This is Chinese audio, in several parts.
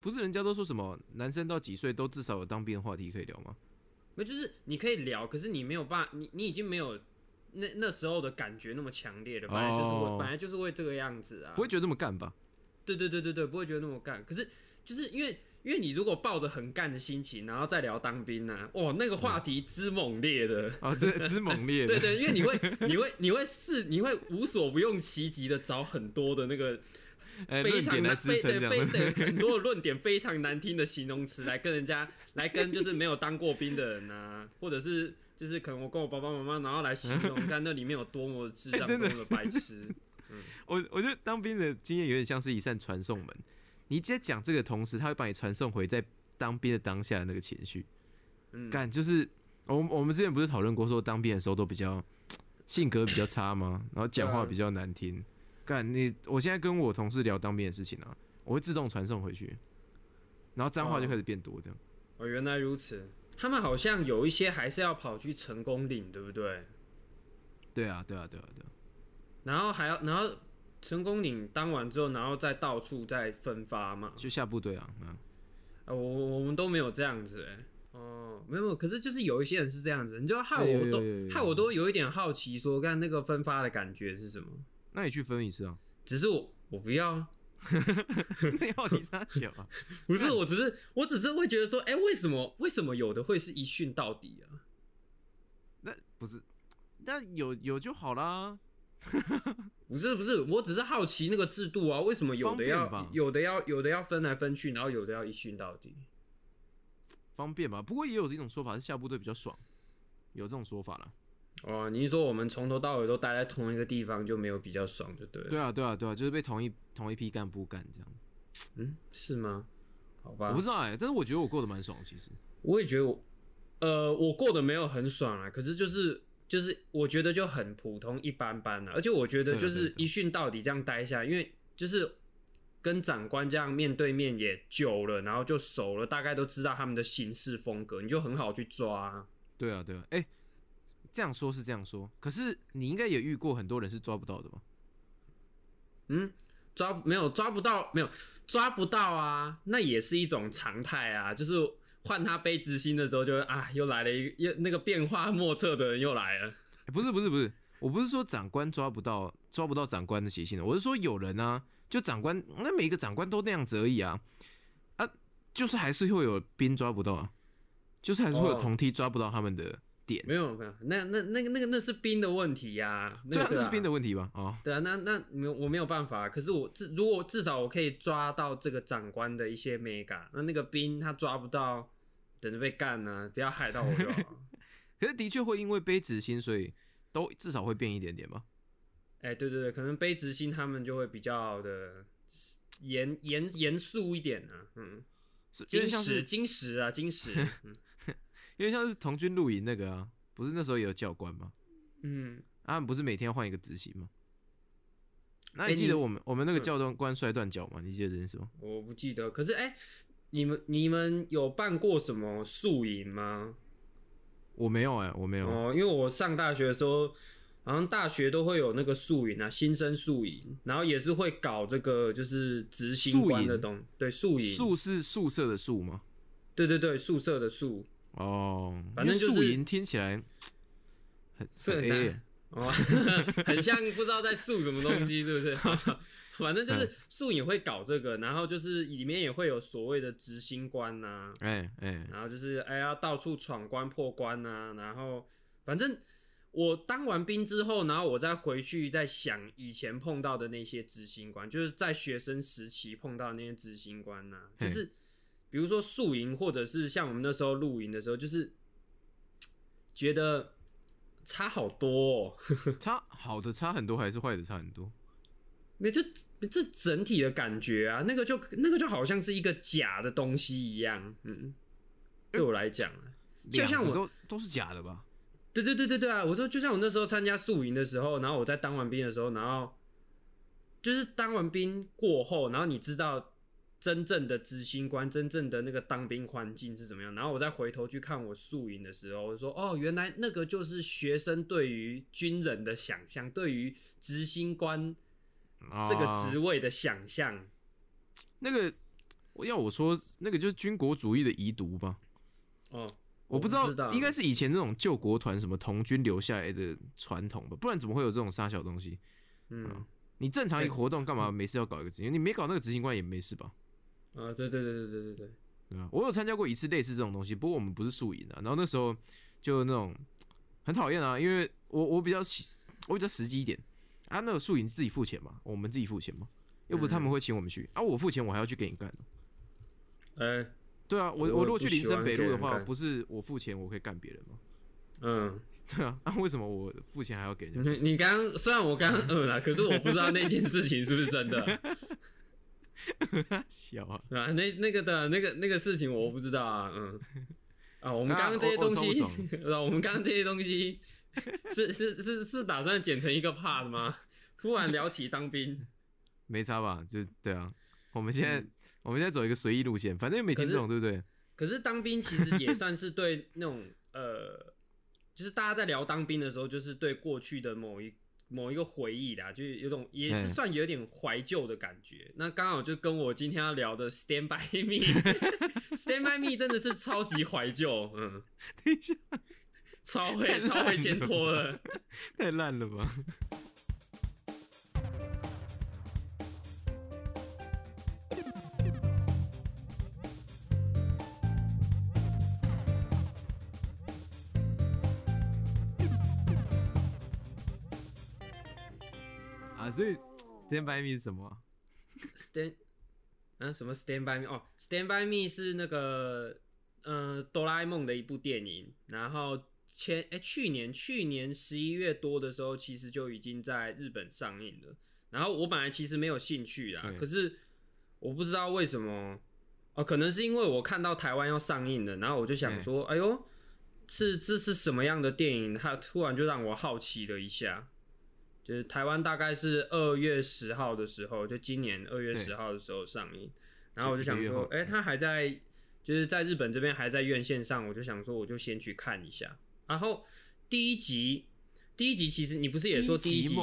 不是人家都说什么男生到几岁都至少有当兵的话题可以聊吗？没就是你可以聊，可是你没有办法，你你已经没有那那时候的感觉那么强烈了，本来就是会、哦本来就是会这个样子啊。不会觉得这么干吧？对对对对对，不会觉得那么干。可是就是因为因为你如果抱着很干的心情，然后再聊当兵呢、哇，那个话题之猛烈的。啊，这之猛烈的，对对，因为你会你会你会试你会无所不用其极的找很多的那个哎，非常难非对非样。对很多的论点非常难听的形容词来跟人家来跟就是没有当过兵的人啊，或者是就是可能我跟我爸爸妈妈然后来形容 看那里面有多么的智障、多么的白痴。我我觉得当兵的经验有点像是一扇传送门，你直接讲这个同时，他会把你传送回在当兵的当下的那个情绪。嗯，干就是我我们之前不是讨论过说当兵的时候都比较 性格比较差吗？然后讲话比较难听。干你，我现在跟我同事聊当兵的事情啊，我会自动传送回去，然后脏话就开始变多，这样。哦，原来如此。他们好像有一些还是要跑去成功岭，对不对？对啊，对啊，对啊，对啊。然后还要，然后成功岭当完之后，然后再到处再分发嘛。就下部队啊，嗯，啊，我我们都没有这样子哎、哦，没有没有，可是就是有一些那你去分一次啊？只是我我不要啊，那要你好奇啥小啊？不是，我只是我只是会觉得说，哎、为什么为什么有的会是一训到底啊？那不是，那有有就好啦。不是不是，我只是好奇那个制度啊，为什么有的要有的要有的要分来分去，然后有的要一训到底？方便吧？不过也有这种说法是下部队比较爽，有这种说法啦。哦，你是说我们从头到尾都待在同一个地方就没有比较爽，就对了？对啊，对啊，对啊，就是被同一同一批干部干这样。嗯，是吗？好吧，我不知道哎、但是我觉得我过得蛮爽，其实。我也觉得我，呃，我过得没有很爽啊，可是就是就是我觉得就很普通一般般啊，而且我觉得就是一训到底这样待下，因为就是跟长官这样面对面也久了，然后就熟了，大概都知道他们的行事风格，你就很好去抓啊、对啊，对啊，哎、这样说是这样说，可是你应该也遇过很多人是抓不到的吧？嗯，抓没有抓不到，没有抓不到啊，那也是一种常态啊。就是换他背执行的时候就，会啊，又来了一个又那个变化莫测的人又来了。欸不是不是不是，我不是说长官抓不到抓不到长官的习性的，我是说有人啊，就长官那每一个长官都那样子而已啊啊，就是还是会有兵抓不到啊，就是还是会有哦同梯抓不到他们的点，没有没有，那那那个那个那是兵的问题呀、那对啊，个这是兵的问题吧？哦，对啊，那那没有我没有办法，可是我至如果至少我可以抓到这个长官的一些 mega，那那个兵他抓不到，等着被干呢、不要害到我就好。可是的确会因为背执行，所以都至少会变一点点吧？哎、对对对，可能背执行他们就会比较的严严严肃一点啊，嗯，是，有金点像是石金石啊，金石，有点像是童军露营那个啊，不是那时候也有教官吗？嗯，啊他们不是每天要换一个执行吗？那欸你你记得我们、我们那个教官官摔断脚吗？你记得这件事吗？我不记得，可是哎、你们你们有办过什么宿营吗？我没有哎、我没有。哦，因为我上大学的时候，好像大学都会有那个宿营啊，新生宿营，然后也是会搞这个就是执行官的东，对宿营，宿是宿舍的宿吗？对对对，宿舍的宿，哦，反正就是因为宿营听起来很很是很难。A，哦，很像不知道在宿什么东西，是不是？反正嗯就是宿也会搞这个，然后就是里面也会有所谓的执行官呐、哎哎，然后就是哎要到处闯关破关呐、然后反正我当完兵之后，然后我再回去再想以前碰到的那些执行官，就是在学生时期碰到的那些执行官呐、就嘿是比如说宿营，或者是像我们那时候露营的时候，就是 觉得差好多、哦。差好的差很多，还是坏的差很多？没这这整体的感觉啊，那个就那个就好像是一个假的东西一样，嗯，对我来讲啊，就像我都都是假的吧？对对对对对啊！我说，就像我那时候参加宿营的时候，然后我在当完兵的时候，然后就是当完兵过后，然后你知道真正的执行官、真正的那个当兵环境是怎么样，然后我再回头去看我宿营的时候，我说哦，原来那个就是学生对于军人的想象，对于执行官这个啊职位的想象。那个，要我说，那个就是军国主义的遗毒吧。哦，我不知道道，应该是以前那种救国团什么童军留下来的传统吧，不然怎么会有这种杀小东西？嗯，你正常一个活动干嘛没事要搞一个执行？你没搞那个执行官也没事吧？啊，对对对对对对对，对吧？我有参加过一次类似这种东西，不过我们不是宿营啊。然后那时候就那种很讨厌啊，因为我我比较实我比较实际一点啊，那个宿营自己付钱嘛，我们自己付钱嘛，又不是他们会请我们去、啊，我付钱我还要去给你干。哎，对啊，我我我如果去林森北路的话，不是我付钱我可以干别人吗？嗯，对啊，啊为什么我付钱还要给人家？你你刚刚虽然我刚刚嗯了，可是我不知道那件事情是不是真的。小啊，啊，那那个的那个那个事情我不知道啊，嗯，啊，我们刚刚这些东西 我们刚刚这些东西是是是是打算剪成一个 part 吗？突然聊起当兵，没差吧？就对啊，我们现在、我们现在走一个随意路线，反正也没听懂，对不对？可是当兵其实也算是对那种呃，就是大家在聊当兵的时候，就是对过去的某一某一个回忆啦，就是有种也是嗯算有点怀旧的感觉。那刚好就跟我今天要聊的 《Stand by Me》，《Stand by Me》真的是超级怀旧，嗯，等一下，超会超会牵了拖了。太烂了吧？所以 Stand by Me 是什么啊？Stand 啊什么 Stand by Me 哦，Stand by Me 是那个呃哆啦 A 梦的一部电影，然后前哎、去年去年十一月多的时候，其实就已经在日本上映了。然后我本来其实没有兴趣啦，可是我不知道为什么哦，可能是因为我看到台湾要上映了，然后我就想说，哎呦，是这是什么样的电影？它突然就让我好奇了一下。就是台湾大概是二月十号的时候，就今年二月对十号的时候上映，然后我就想说哎、它还在，就是在日本这边还在院线上，我就想说，我就先去看一下。然后第一集，第一集其实你不是也说第一集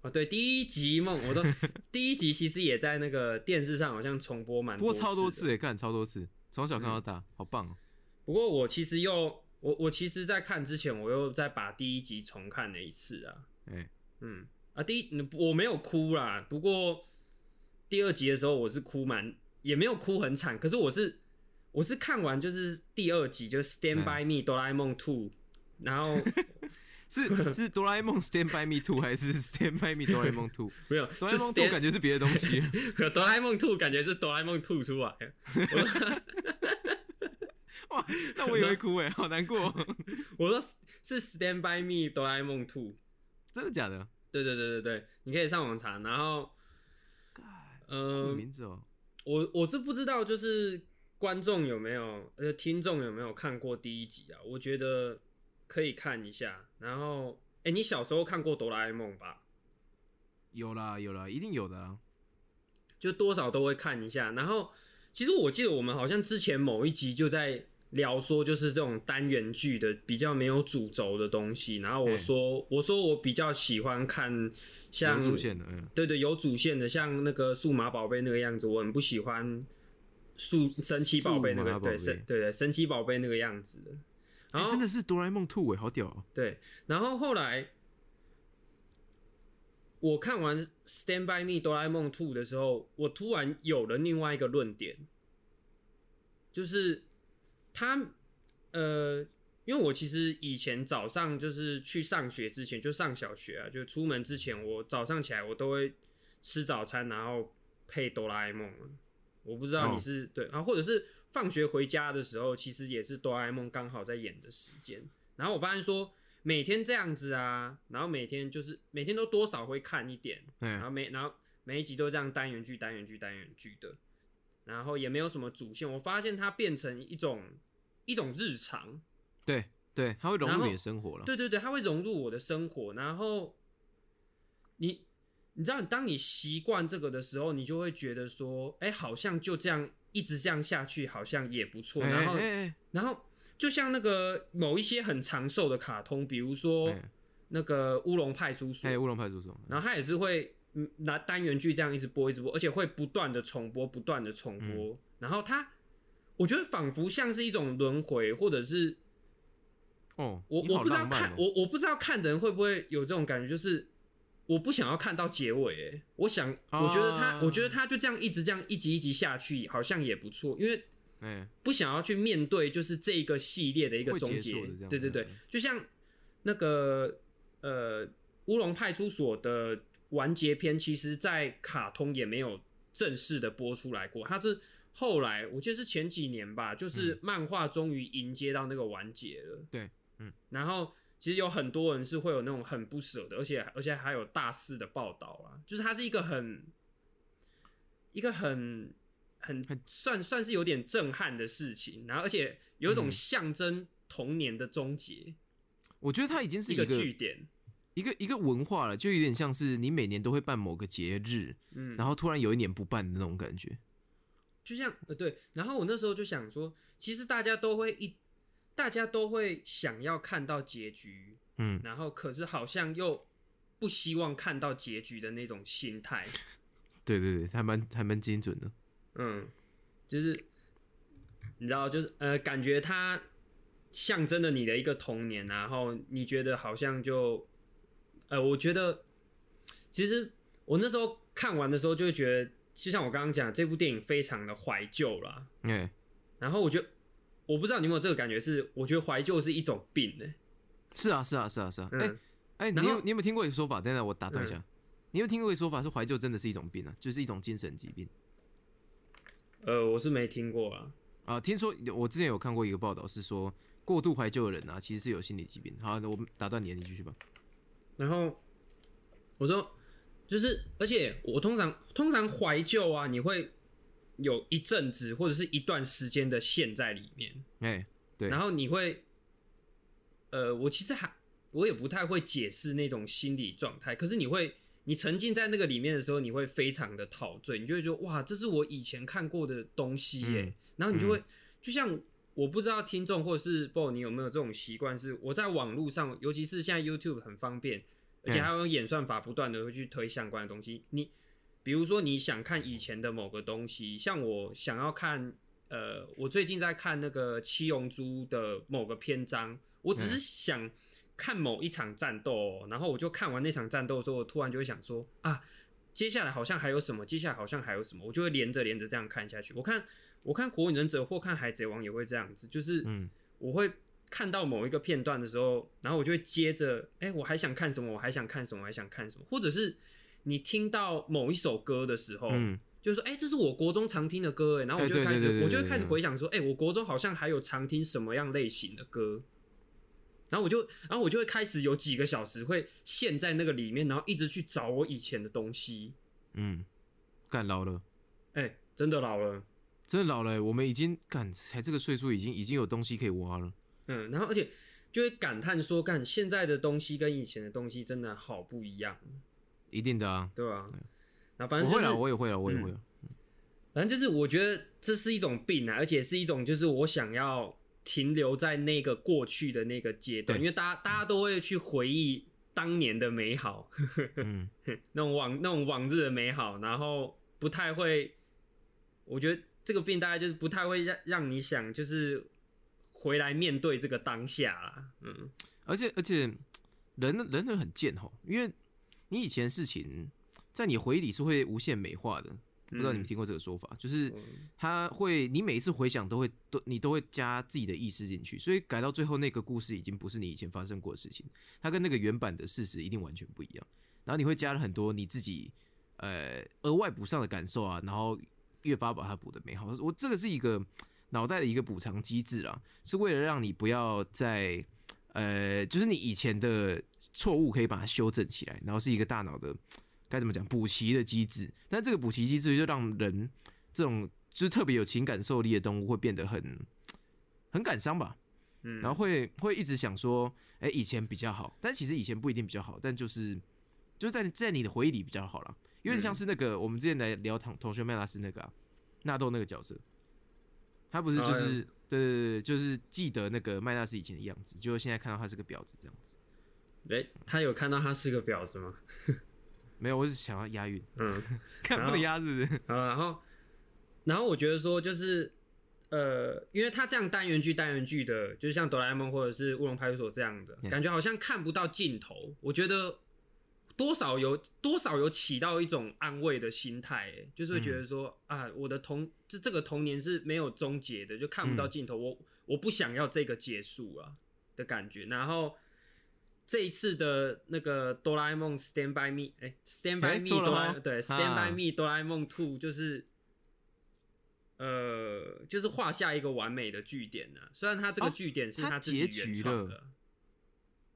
哦，对，第一集梦我都 第一集其实也在那个电视上好像重播蛮不过次的超多次诶，看超多次，从小看到大，好棒哦！不过我其实又我我其实，在看之前，我又再把第一集重看了一次啊。哎，嗯啊，第一我没有哭啦，不过第二集的时候我是哭蛮，也没有哭很惨，可是我是我是看完就是第二集就 是《Stand by Me》哆啦 A 梦 Two，然后是是哆啦 A 梦 Stand by Me Two 还是 Stand by Me 哆啦 A 梦 Two？没有哆啦 A 梦 Two 感觉是别的东西。哆啦 A 梦 Two 感觉是哆啦 A 梦 Two 出来的，哇，那我也会哭哎，好难过哦。我说是 Stand by Me 哆啦 A 梦 Two。真的假的？对对对对对，你可以上网查。然后，什么呃，名字哦？我我是不知道，就是观众有没有，呃，听众有没有看过第一集啊？我觉得可以看一下。然后，哎、你小时候看过哆啦 A 梦吧？有啦有啦，一定有的啦。就多少都会看一下。然后，其实我记得我们好像之前某一集就在聊说，就是这种单元剧的比较没有主轴的东西。然后我嘿说，我说我比较喜欢看像有主线的，嗯，对对，有主线的，像那个数码宝贝那个样子，我很不喜欢数神奇宝贝那个，对，神对对神奇宝贝那个样子的。然哎，后、真的是哆啦 A 梦 Two 哎，好屌哦！对，然后后来我看完《Stand by Me》哆啦 A 梦 Two 的时候，我突然有了另外一个论点，就是他呃，因为我其实以前早上就是去上学之前，就上小学啊，就出门之前，我早上起来我都会吃早餐，然后配哆啦 A 梦啊。我不知道你哦是、对啊，或者是放学回家的时候，其实也是哆啦 A 梦刚好在演的时间。然后我发现说，每天这样子啊，然后每天就是每天都多少会看一点，然哎，后每然后每一集都这样单元剧、单元剧、单元剧的，然后也没有什么主线。我发现它变成一种一种日常，对对，它会融入你的生活了。对对对，它会融入我的生活。然后你你知道，当你习惯这个的时候，你就会觉得说，哎、好像就这样一直这样下去，好像也不错。哎，然后然后就像那个某一些很长寿的卡通，比如说哎那个乌龙派出所哎，，乌龙派出所，然后它也是会嗯拿单元剧这样一直播一直播，而且会不断的重播，不断的重播。然后它，我觉得仿佛像是一种轮回，或者是哦，我我不知道看哦我我不知道看的人会不会有这种感觉，就是我不想要看到结尾，哎，我想我觉得他啊我觉得他就这样一直这样一集一集下去，好像也不错，因为哎，不想要去面对就是这个系列的一个终结对对对嗯，就像那个呃乌龙派出所的完结篇，其实在卡通也没有正式的播出来过，它是后来我记得是前几年吧，就是漫画终于迎接到那个完结了，对，嗯，然后。其实有很多人是会有那种很不舍的，而且而且还有大肆的报道啊，就是它是一个很一个很很很算算是有点震撼的事情，然后而且有一种嗯象征童年的终结，我觉得它已经是一个一个据点。一个一个文化了，就有点像是你每年都会办某个节日，嗯，然后突然有一年不办的那种感觉。就像呃对，然后我那时候就想说，其实大家都会一，大家都会想要看到结局，嗯，然后可是好像又不希望看到结局的那种心态，对对对，还蛮还蛮精准的。嗯，就是你知道，就是呃，感觉它象征了你的一个童年，然后你觉得好像就，呃，我觉得其实我那时候看完的时候就会觉得，就像我刚刚讲，这部电影非常的怀旧啦。哎，然后我觉得，我不知道你有没有这个感觉是，我觉得怀旧是一种病呢、是啊是啊是啊是啊。哎嗯，哎，你有你有没有听过一个说法？等等，我打断一下。嗯你有没有听过一个说法是怀旧真的是一种病啊，就是一种精神疾病呃，我是没听过啊。啊？听说我之前有看过一个报道，是说过度怀旧的人啊，其实是有心理疾病。好，那我们打断你，你继续吧。然后我说，就是，而且我通常通常怀旧啊，你会有一阵子或者是一段时间的陷在里面，哎，对然后你会，呃，我其实还我也不太会解释那种心理状态，可是你会。你沉浸在那个里面的时候，你会非常的陶醉，你就会觉得哇，这是我以前看过的东西耶。嗯然后你就会，就像我不知道听众或者是 BO 你有没有这种习惯，是我在网络上，尤其是现在 YouTube 很方便，而且还有演算法不断的会去推相关的东西。你比如说你想看以前的某个东西，像我想要看，呃，我最近在看那个七龙珠的某个篇章，我只是想看某一场战斗哦、然后我就看完那场战斗的时候，我突然就会想说啊，接下来好像还有什么，接下来好像还有什么，我就会连着连着这样看下去。我看我看火影忍者或看海贼王也会这样子，就是嗯。我会看到某一个片段的时候，然后我就会接着，哎、我还想看什么，我还想看什么，我还想看什么，或者是你听到某一首歌的时候，嗯，就是说，哎、这是我国中常听的歌，哎，然后我就开始，我就会开始回想说，哎、我国中好像还有常听什么样类型的歌，然后我就，然后我就会开始有几个小时会陷在那个里面，然后一直去找我以前的东西，嗯，干老了，哎、真的老了，真的老了欸。我们已经干才这个岁数，已经已经有东西可以挖了。嗯，然后而且就会感叹说，干现在的东西跟以前的东西真的好不一样，一定的啊，对啊、那反正就是我会了，我也会了，我也嗯会了。反正就是我觉得这是一种病啊，而且是一种就是我想要停留在那个过去的那个阶段，因为大家大家都会去回忆当年的美好，嗯，那种往那种往日的美好，然后不太会，我觉得这个病大概就是不太会让让你想就是回来面对这个当下啦，嗯而且而且人人人很贱吼，因为你以前事情在你回忆里是会无限美化的。不知道你们听过这个说法，就是嗯他会，你每一次回想都会都你都会加自己的意识进去，所以改到最后那个故事已经不是你以前发生过的事情，它跟那个原版的事实一定完全不一样。然后你会加了很多你自己呃额外补上的感受啊，然后越发把它补的美好。我这个是一个脑袋的一个补偿机制啦，是为了让你不要再呃，就是你以前的错误可以把它修正起来，然后是一个大脑的该怎么讲补齐的机制。但这个补齐机制就让人这种就是特别有情感受力的动物会变得很很感伤吧，嗯，然后会会一直想说，哎、以前比较好，但其实以前不一定比较好，但就是就是在在你的回忆里比较好啦，有点像是那个、我们之前来聊同同学麦拉斯那个啊，纳豆那个角色，他不是就是、哦对对对对，就是记得那个麦拉斯以前的样子，结果现在看到他是个婊子这样子。哎、他有看到他是个婊子吗？没有，我是想要押韵，嗯，看不能押是不是？啊，然后然后我觉得说就是。呃，因为他这样单元剧、单元剧的，就是像哆啦 A 梦或者是乌龙派出所这样的.感觉，好像看不到尽头。我觉得多少有多少有起到一种安慰的心态，哎，就是会觉得说、啊，我的童这这个童年是没有终结的，就看不到尽头。我我不想要这个结束啊的感觉。然后这一次的那个哆啦 A 梦 Stand by Me，哎、s t a n d by 哎 Me 哆啦对 Stand 啊 by Me 哆啦 A 梦 Two 就是。呃，就是画下一个完美的句点呢、虽然他这个哦句点是他自己原创的，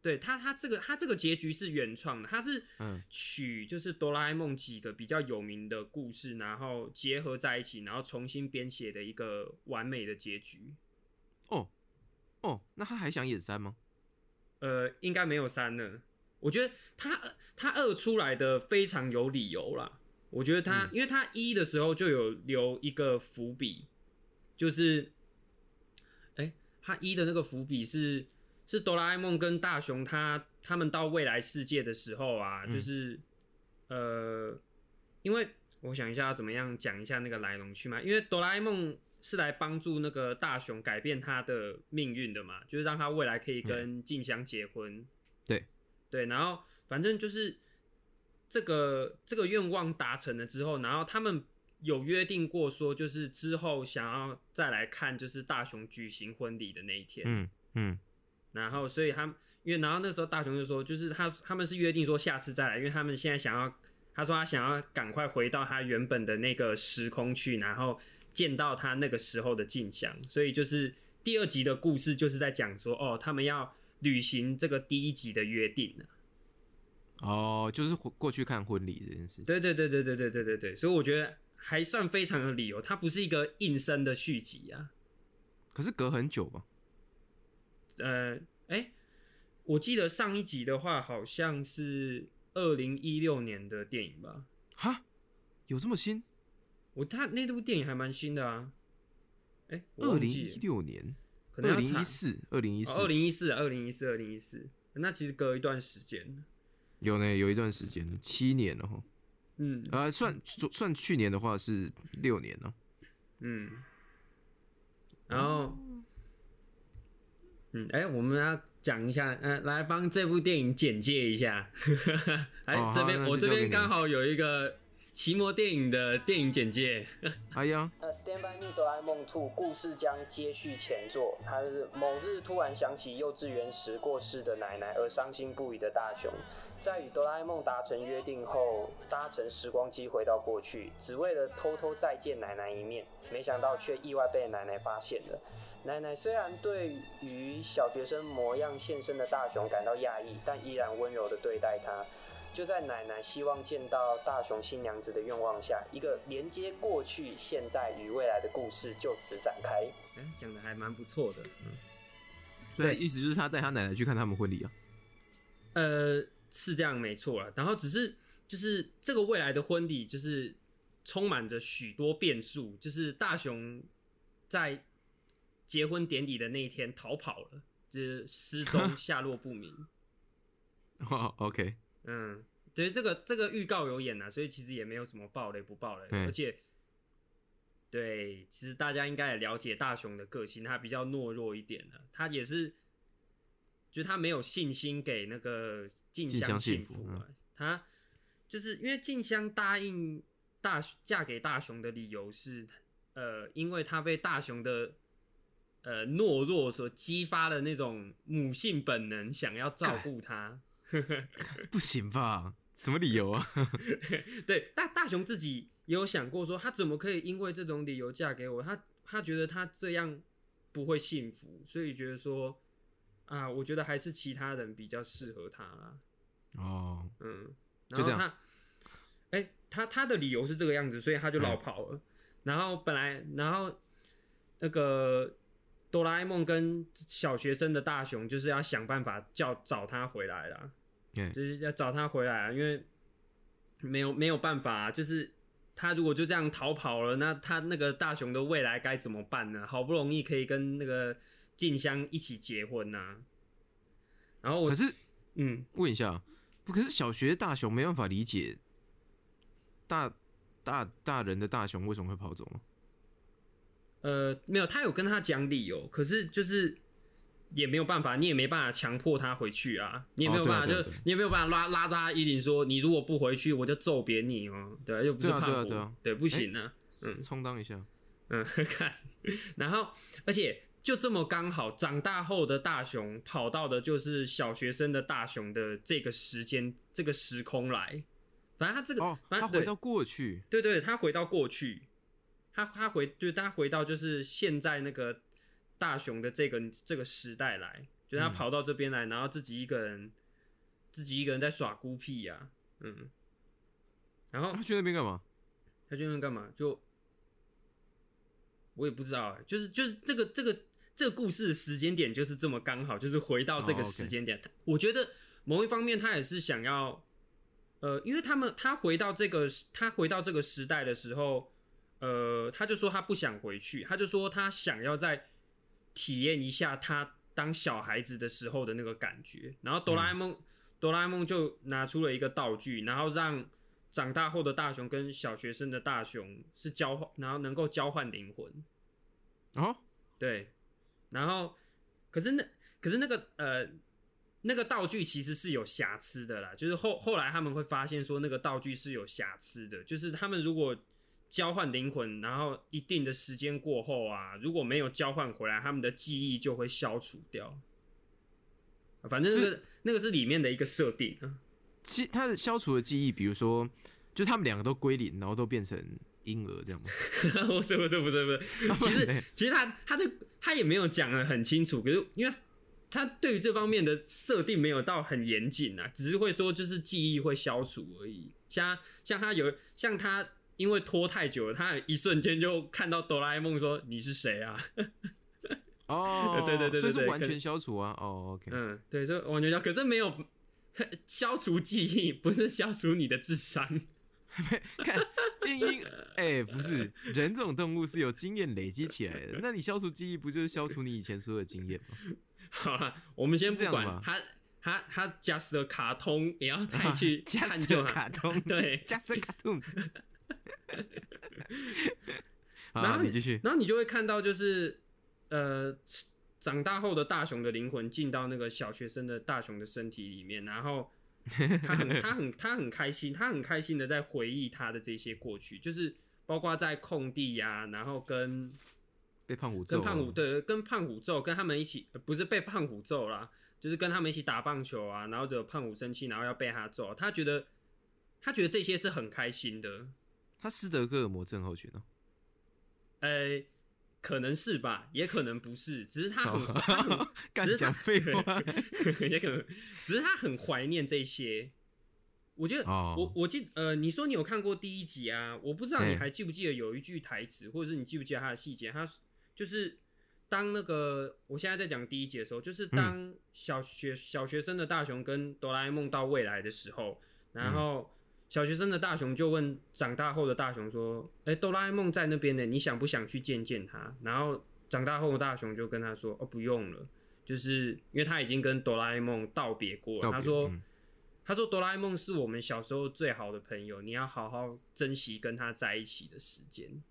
对他他这个他这个结局是原创的，他是嗯取就是哆啦 A 梦几个比较有名的故事，然后结合在一起，然后重新编写的一个完美的结局。哦哦，那他还想演三吗？呃，应该没有三了。我觉得他他二出来的非常有理由啦。我觉得他，嗯因为他一的时候就有留一个伏笔，就是，哎、他一的那个伏笔是是哆啦 A 梦跟大雄他他们到未来世界的时候啊，嗯就是、呃，因为我想一下要怎么样讲一下那个来龙去脉，因为哆啦 A 梦是来帮助那个大雄改变他的命运的嘛，就是让他未来可以跟静香结婚。对对，然后反正就是这个这个愿望达成了之后，然后他们有约定过说，就是之后想要再来看，就是大雄举行婚礼的那一天。嗯嗯然后所以他们因为然后那时候大雄就说，就是他他们是约定说下次再来，因为他们现在想要，他说他想要赶快回到他原本的那个时空去，然后见到他那个时候的静香，所以就是第二集的故事就是在讲说，哦，他们要履行这个第一集的约定了。哦，就是回过去看婚礼这件事。对对对对对对对对对，所以我觉得还算非常有理由，它不是一个硬生的续集啊。可是隔很久吧？呃，哎、我记得上一集的话好像是二零一六年的电影吧？哈，有这么新？我他那部电影还蛮新的啊。哎、我二零一六年，可能二零一四，二零一四，二四，零一四，二零一四，二零一四，那其实隔一段时间。有呢，有一段时间，七年了哈。嗯呃，算算去年的话是六年了。嗯，然后，嗯，哎、我们要讲一下，呃，来帮这部电影简介一下。哎、这边我这边刚好有一个奇摩电影的电影简介。哎呀，那《Stand by Me》哆啦 A 梦 Two 故事将接续前作，他是某日突然想起幼稚园时过世的奶奶而伤心不已的大雄，在与哆啦 A 梦达成约定后，搭乘时光机回到过去，只为了偷偷再见奶奶一面，没想到却意外被奶奶发现了。奶奶虽然对于小学生模样现身的大雄感到讶异，但依然温柔地对待他。就在奶奶希望见到大雄新娘子的愿望下，一个连接过去、现在与未来的故事就此展开。哎、讲的还蛮不错的。嗯，所以意思就是他带他奶奶去看他们婚礼啊。呃，是这样没错了。然后只是就是这个未来的婚礼，就是充满着许多变数。就是大雄在结婚典礼的那一天逃跑了，就是失踪 下落不明。哦，OK，嗯，对，这个这个预告有演啊，所以其实也没有什么爆雷不爆雷，而且对，其实大家应该也了解大雄的个性，他比较懦弱一点的，他也是，就是他没有信心给那个静静香香幸福幸福啊，他就是因为静香答应大嫁给大雄的理由是，呃，因为他被大雄的。呃，懦弱所激发的那种母性本能，想要照顾他。不行吧？什么理由啊？对，大大雄自己也有想过说，他怎么可以因为这种理由嫁给我？他他觉得他这样不会幸福，所以觉得说啊，我觉得还是其他人比较适合他啦。哦，嗯，就后他，哎、他他的理由是这个样子，所以他就绕嗯跑了。然后本来，然后那个哆啦 A 梦跟小学生的大雄就是要想办法叫找他回来啦。哎，就是要找他回来啊，因为没有没有办法、啊，就是他如果就这样逃跑了，那他那个大雄的未来该怎么办呢？好不容易可以跟那个静香一起结婚呐、然后我可是嗯，问一下，不，可是小学大雄没办法理解大大大人的大雄为什么会跑走吗？呃，没有，他有跟他讲理由，可是就是也没有办法，你也没办法强迫他回去啊，你也没有办法，就你也没有办法拉拉着他衣领说，你如果不回去，我就揍扁你哦，对，又不是胖虎，对不行啊，嗯，充当一下，嗯，看，然后而且就这么刚好，长大后的大雄跑到的就是小学生的大雄的这个时间这个时空来，反正他这个，哦，他回到过去，对对，他回到过去。他他回就是他回到就是现在那个大雄的这个这个时代来，就他跑到这边来，然后自己一个人自己一个人在耍孤僻呀，嗯，然后他去那边干嘛？他去那边干嘛？就我也不知道，就是就是这个这个这个故事的时间点就是这么刚好，就是回到这个时间点。我觉得某一方面他也是想要，呃，因为他们他回到这个他回到这个时代的时候。呃，他就说他不想回去，他就说他想要再体验一下他当小孩子的时候的那个感觉。然后哆啦 A 梦，哆啦 A 梦就拿出了一个道具，然后让长大后的大雄跟小学生的大雄是交换，然后能够交换灵魂。哦，对，然后可是那可是那个呃那个道具其实是有瑕疵的啦，就是后后来他们会发现说那个道具是有瑕疵的，就是他们如果。交换灵魂，然后一定的时间过后啊，如果没有交换回来，他们的记忆就会消除掉。反正那个那个是里面的一个设定啊。其他的消除的记忆，比如说，就他们两个都归零，然后都变成婴儿这样吗？不是不是不是不是，其实其实他他这他也没有讲的很清楚，可是因为他对于这方面的设定没有到很严谨啊，只是会说就是记忆会消除而已。像像他有像他。因为拖太久了，他一瞬间就看到哆啦 A 梦说：“你是谁啊？” 哦，对对对，所以是完全消除啊。哦，OK，嗯，对，就完全消，可是没有消除记忆，不是消除你的智商。看变音，哎，不是人这种动物是有经验累积起来的。那你消除记忆，不就是消除你以前所有的经验吗？好了，我们先不管他，他他 just 卡通也要带去探究卡通，对，just 卡通。然后你继续，然后你就会看到，就是呃，长大后的大雄的灵魂进到那个小学生的大雄的身体里面，然后 他很他很他很开心，他很开心的在回忆他的这些过去，就是包括在空地呀，然后跟被胖虎揍，跟胖虎对，跟胖虎揍，跟他们一起不是被胖虎揍啦，就是跟他们一起打棒球啊，然后只有胖虎生气，然后要被他揍，他觉得他觉得这些是很开心的。他斯德哥尔摩症候群哦，呃，可能是吧，也可能不是，只是他很，只是讲废话，也可能，只是他很怀念这些。我觉得，我我记，呃，你说你有看过第一集啊？我不知道你还记不记得有一句台词，或者是你记不记得他的细节？他就是当那个我现在在讲第一集的时候，就是当小学小学生的大雄跟哆啦 A 梦到未来的时候，然后。小学生的大雄就问长大后的大雄说：“哎，哆啦 A 梦在那边呢，你想不想去见见他？”然后长大后的大雄就跟他说：“哦，不用了，就是因为他已经跟哆啦 A 梦道别过了。”他说：“他说哆啦 A 梦是我们小时候最好的朋友，你要好好珍惜跟他在一起的时间。”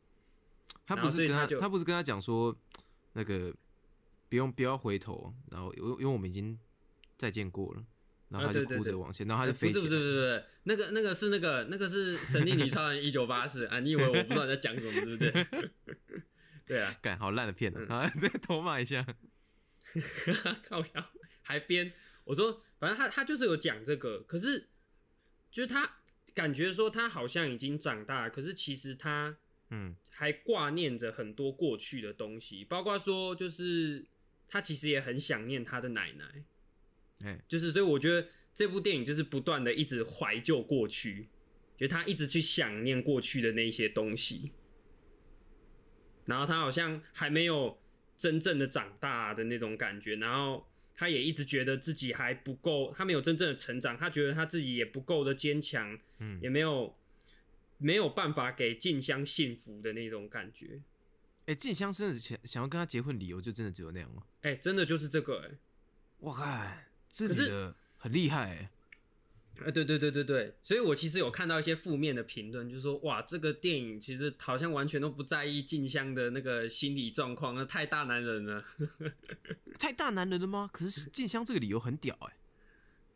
他不是跟他，他不是跟他讲说那个不用不要回头，然后因为因为我们已经再见过了。然后他就哭着往前，然后他就飞起来。不是不是不是，那个那个是那个那个是《神力女超人一九八四 》啊！你以为我不知道你在讲什么，对不对？对啊，干好烂的片啊！再偷骂一下，靠腰还编。我说，反正他他就是有讲这个，可是就是他感觉说他好像已经长大，可是其实他嗯还挂念着很多过去的东西，包括说就是他其实也很想念他的奶奶。哎，就是，所以我觉得这部电影就是不断的一直怀旧过去，就他一直去想念过去的那些东西，然后他好像还没有真正的长大的那种感觉，然后他也一直觉得自己还不够，他没有真正的成长，他觉得他自己也不够的坚强，嗯，也没有没有办法给静香幸福的那种感觉。哎，静香真的想想要跟他结婚，理由就真的只有那样吗？哎，真的就是这个，哎，我看。这女的很厉害，呃，对对对对对，所以我其实有看到一些负面的评论，就是说哇，这个电影其实好像完全都不在意静香的那个心理状况，那太大男人了。太大男人了吗？可是静香这个理由很屌哎、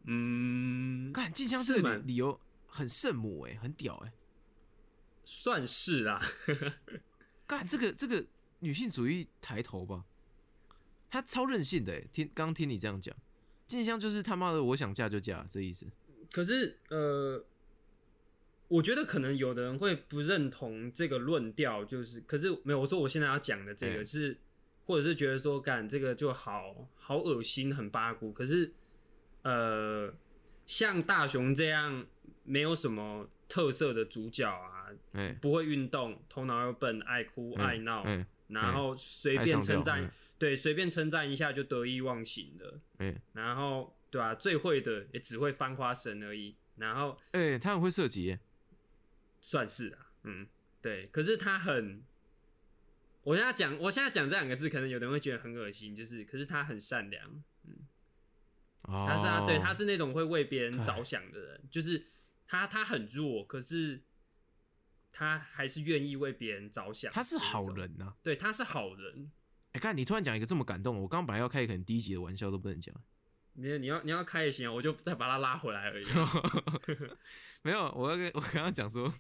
嗯，看静香这个理理由很圣母哎、很屌哎、算是啦。干这个这个女性主义抬头吧，她超任性的哎、听刚听你这样讲，静香就是他妈的我想嫁就嫁这意思。可是呃，我觉得可能有的人会不认同这个论调，就是可是没有我说我现在要讲的这个哎是，或者是觉得说干这个就好好恶心，很八股。可是呃，像大雄这样没有什么特色的主角啊，哎、不会运动，头脑又笨，爱哭哎爱闹，哎然后随便称赞哎，对，随便称赞一下就得意忘形了。嗯然后对啊，最会的也只会翻花绳而已，然后哎，他很会射击耶，算是啊，嗯，对。可是他很，我现在讲，我现在讲这两个字，可能有的人会觉得很恶心，就是，可是他很善良，哦，他是啊，对，他是那种会为别人看着想的人，就是他他很弱，可是他还是愿意为别人着想，他是好，人呐、对，他是好人。哎、看你突然讲一个这么感动，我刚刚本来要开一个很低级的玩笑都不能讲。你你要你要开也行啊，我就再把他拉回来而已。没有，我要跟我刚刚讲说，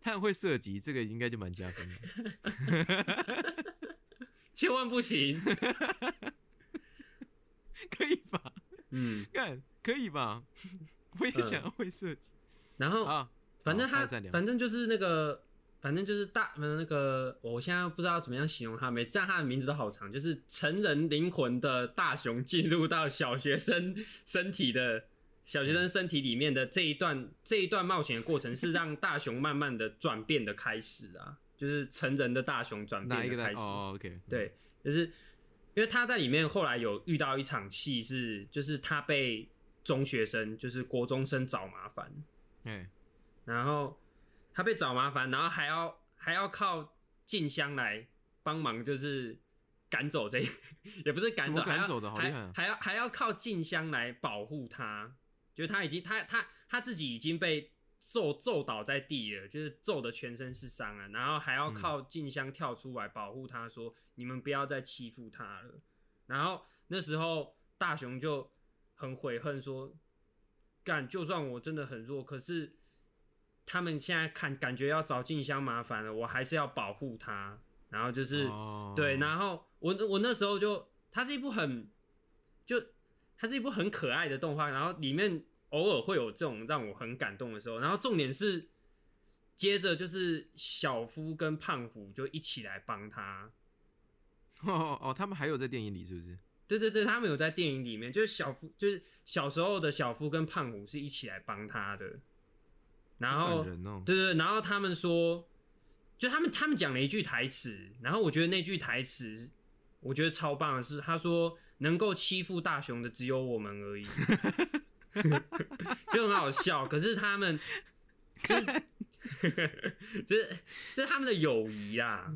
他很会射击，这个应该就蛮加分的，千万不行。可以吧？嗯，干可以吧？我也想要会射击、然后啊，反正他反正就是那个，反正就是大呃那个，我现在不知道怎么样形容他，每次他的名字都好长，就是成人灵魂的大雄进入到小学生身体的小学生身体里面的这一段这一段冒险的过程，是让大雄慢慢的转变的开始啊，就是成人的大雄转变的开始。哦，OK，对，就是因为他在里面后来有遇到一场戏是，就是他被中学生，就是国中生找麻烦，嗯、然后他被找麻烦，然后还要还要靠静香来帮忙，就是赶走这，也不是赶走，赶走的好厉害啊还还要还要靠静香来保护他，就是他已经他他他自己已经被揍揍倒在地了，就是揍的全身是伤了，然后还要靠静香跳出来保护他，说你们不要再欺负他了。然后那时候大雄就很悔恨说，干，就算我真的很弱，可是他们现在看感觉要找静香麻烦了，我还是要保护他。然后就是、哦对，然后我我那时候就，它是一部很就它是一部很可爱的动画，然后里面偶尔会有这种让我很感动的时候，然后重点是接着就是小夫跟胖虎就一起来帮他。哦哦，他们还有在电影里是不是？对对对，他们有在电影里面，就是小夫，就是小时候的小夫跟胖虎是一起来帮他的。然好后哦，对对，对然后他们说，就他们他们讲了一句台词，然后我觉得那句台词，我觉得超棒的是，他说能够欺负大雄的只有我们而已，就很好笑。可是他们 就是就是这是他们的友谊啦，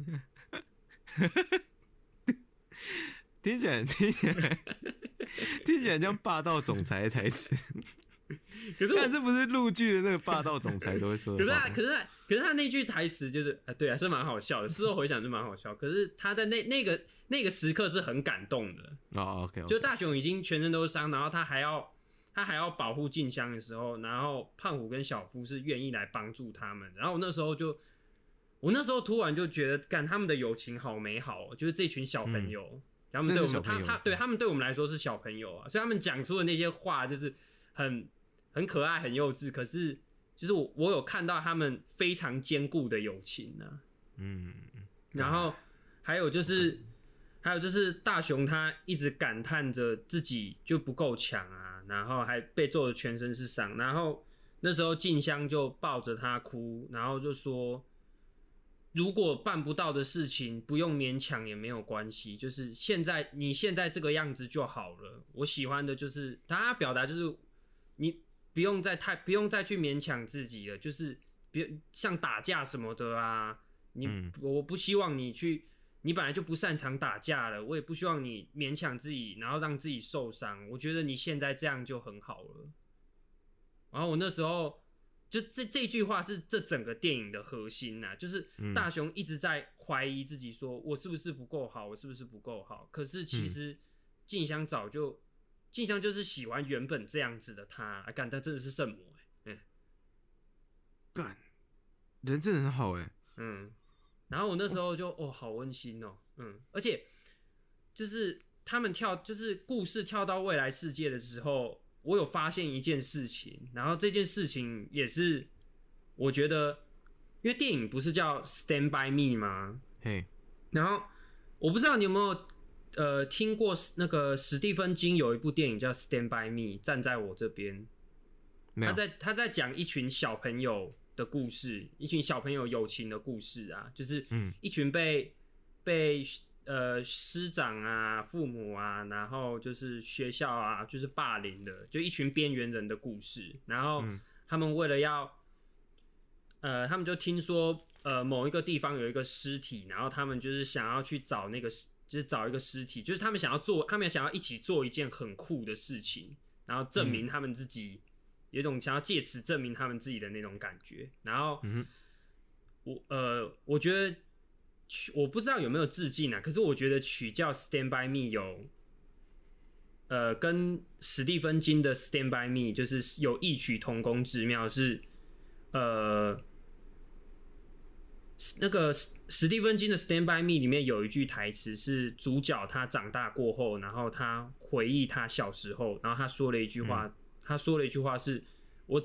听起来听起来听起来像霸道总裁的台词，可是我但这不是陆剧的那个霸道总裁都会说可是他。可是他，可是他那句台词就是，啊，对啊，是蛮好笑的。事后回想是蛮好笑。可是他在那那个那个时刻是很感动的。哦就大雄已经全身都是伤，然后他还要他还要保护静香的时候，然后胖虎跟小夫是愿意来帮助他们。然后我那时候就，我那时候突然就觉得，干他们的友情好美好、哦，就是这群小朋友，他们对我们，他他对他们对我们来说是小朋友啊，所以他们讲出的那些话就是很很可爱、很幼稚，可是就是我我有看到他们非常坚固的友情呢、嗯，然后还有就是，还有就是大雄他一直感叹着自己就不够强啊，然后还被揍的全身是伤，然后那时候静香就抱着他哭，然后就说，如果办不到的事情不用勉强也没有关系，就是现在你现在这个样子就好了。我喜欢的就是他表达就是你不用再太不用再去勉强自己了，就是别像打架什么的啊，你、嗯我不希望你去，你本来就不擅长打架了，我也不希望你勉强自己，然后让自己受伤。我觉得你现在这样就很好了。然后我那时候就这这句话是这整个电影的核心呐、就是嗯大雄一直在怀疑自己，说我是不是不够好，我是不是不够好？可是其实静香早就静香就是喜欢原本这样子的他，啊，干他真的是圣母哎、嗯。干，人真的很好哎、嗯，然后我那时候就哦，好温馨哦，嗯，而且就是他们跳，就是故事跳到未来世界的时候，我有发现一件事情，然后这件事情也是我觉得，因为电影不是叫《Stand by Me》吗？嘿，然后我不知道你有没有呃听过那个史蒂芬金有一部电影叫《Stand by Me》，站在我这边，他在他在讲一群小朋友的故事，一群小朋友友情的故事啊，就是嗯。一群被被呃师长啊、父母啊，然后就是学校啊，就是霸凌的，就一群边缘人的故事。然后嗯。他们为了要，呃，他们就听说呃某一个地方有一个尸体，然后他们就是想要去找那个尸，就是找一个尸体，就是他们想要做，他们想要一起做一件很酷的事情，然后证明他们自己。有一种想要借此证明他们自己的那种感觉，然后，嗯我呃，我觉得曲我不知道有没有致敬啊，可是我觉得曲叫《Stand by Me》有，呃，跟史蒂芬金的《Stand by Me》就是有异曲同工之妙，是呃，那个史史蒂芬金的《Stand by Me》里面有一句台词是主角他长大过后，然后他回忆他小时候，然后他说了一句话，他说了一句话是：我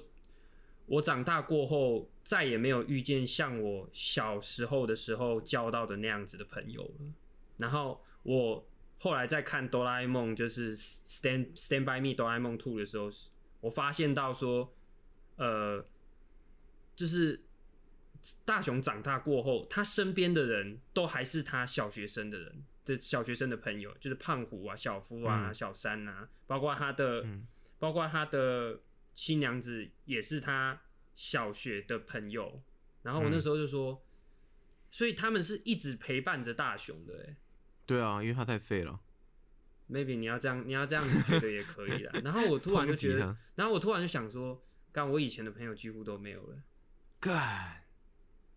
我长大过后再也没有遇见像我小时候的时候交到的那样子的朋友了。然后我后来在看哆啦 A 梦，就是 Stand Stand by Me 哆啦 A 梦 Two 的时候，我发现到说，呃，就是大雄长大过后，他身边的人都还是他小学生的人，的小学生的朋友，就是胖虎啊、小夫啊、嗯。小三啊，包括他的，嗯。包括他的新娘子也是他小学的朋友。然后我那嗯。时候就说，所以他们是一直陪伴着大雄的、欸，对啊，因为他太废了，maybe 你要这样，你要这样子觉得也可以啦。然后我突然就觉得然后我突然就想说，干我以前的朋友几乎都没有了。干，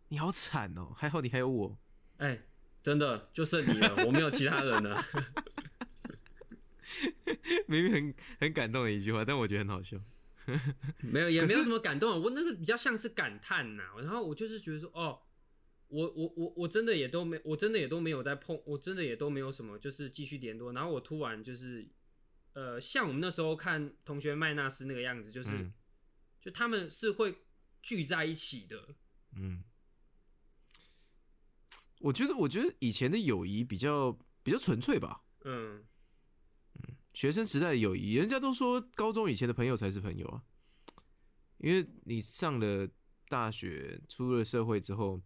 你好惨哦，还好你还有我，哎、真的就剩你了，我没有其他人了。明明很很感动的一句话，但我觉得很好笑。没有，也没有什么感动啊。我那个比较像是感叹呐、然后我就是觉得说，哦，我我我我真的也都没，我真的也都没有在碰，我真的也都没有什么，就是继续联络。然后我突然就是，呃，像我们那时候看同学麦纳斯那个样子，就是，嗯就他们是会聚在一起的。嗯，我觉得，我觉得以前的友谊比较比较纯粹吧。嗯嗯，学生时代的友谊，人家都说高中以前的朋友才是朋友啊，因为你上了大学，出了社会之后，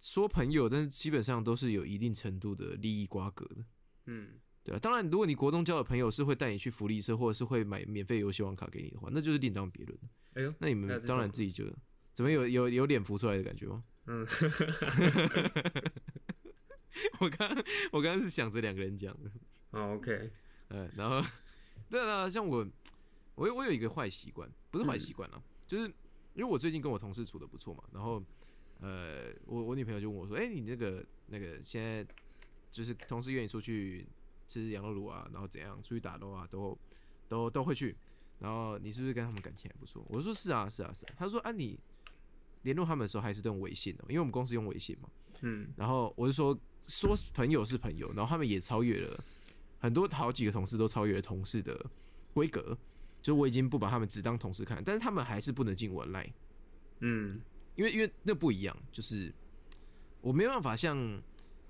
说朋友，但是基本上都是有一定程度的利益瓜葛的，嗯，对啊。当然，如果你国中交的朋友是会带你去福利社，或者是会买免费游戏王卡给你的话，那就是另当别论。哎呦，那你们当然自己就怎么有有有脸浮出来的感觉吗？嗯，我刚我刚刚是想着两个人讲的。好，OK，呃，然后对啊，像我，我有我有一个坏习惯，不是坏习惯啊，就是因为我最近跟我同事处的不错嘛，然后呃，我我女朋友就问我说，哎、你那个那个现在就是同事愿意出去吃羊肉炉啊，然后怎样出去打 l 啊，都都都会去，然后你是不是跟他们感情还不错？我说是啊是啊是啊，他说啊你联络他们的时候还是都用微信哦、因为我们公司用微信嘛，嗯。然后我就说说朋友是朋友，然后他们也超越了很多好几个同事都超越了同事的规格，就我已经不把他们只当同事看，但是他们还是不能进我的 line，嗯。因为因为那不一样，就是我没办法像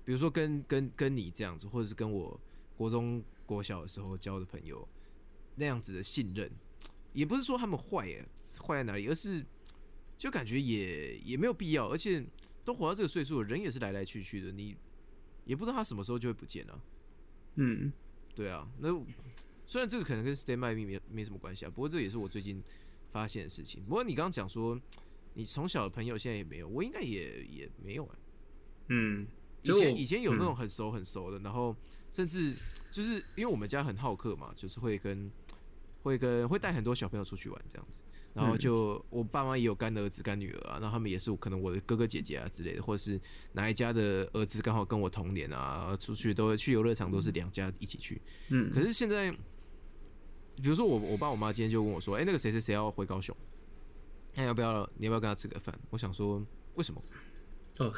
比如说跟跟跟你这样子，或者是跟我国中国小的时候交的朋友那样子的信任，也不是说他们坏耶，坏在哪里，而是就感觉也也没有必要，而且都活到这个岁数了，人也是来来去去的，你也不知道他什么时候就会不见了、嗯，对啊，那虽然这个可能跟 Stay My Me 没没什么关系啊，不过这也是我最近发现的事情。不过你刚刚讲说你从小的朋友现在也没有，我应该也也没有哎、嗯，以前以前有那嗯种很熟很熟的，然后甚至就是因为我们家很好客嘛，就是会跟会跟会带很多小朋友出去玩这样子。然后就我爸妈也有干儿子干女儿啊，然后他们也是可能我的哥哥姐姐啊之类的，或者是哪一家的儿子刚好跟我同年啊，出去都去游乐场都是两家一起去。嗯，可是现在，比如说我我爸我妈今天就问我说，哎、那个谁谁谁要回高雄，那要不要你要不要跟他吃个饭？我想说为什么？哦，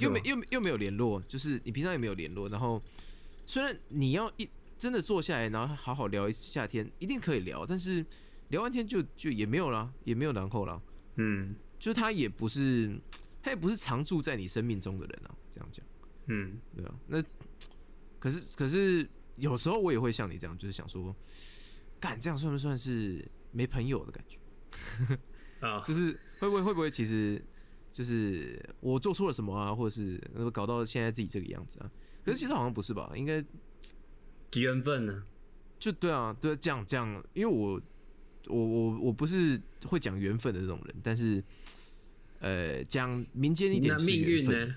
又没？又没又没有联络，就是你平常也没有联络，然后虽然你要一真的坐下来，然后好好聊一下天，一定可以聊，但是聊完天就就也没有了，也没有然后了，嗯就是他也不是他也不是常住在你生命中的人啊，这样讲，嗯对啊，那可是可是有时候我也会像你这样，就是想说，干这样算不算是没朋友的感觉？啊，就是会不会会不会其实就是我做错了什么啊，或者是呃搞到现在自己这个样子啊？可是其实好像不是吧？应该缘分呢？就对啊，对这样这样，因为我我我我不是会讲缘分的这种人，但是呃讲民间一点那命运呢？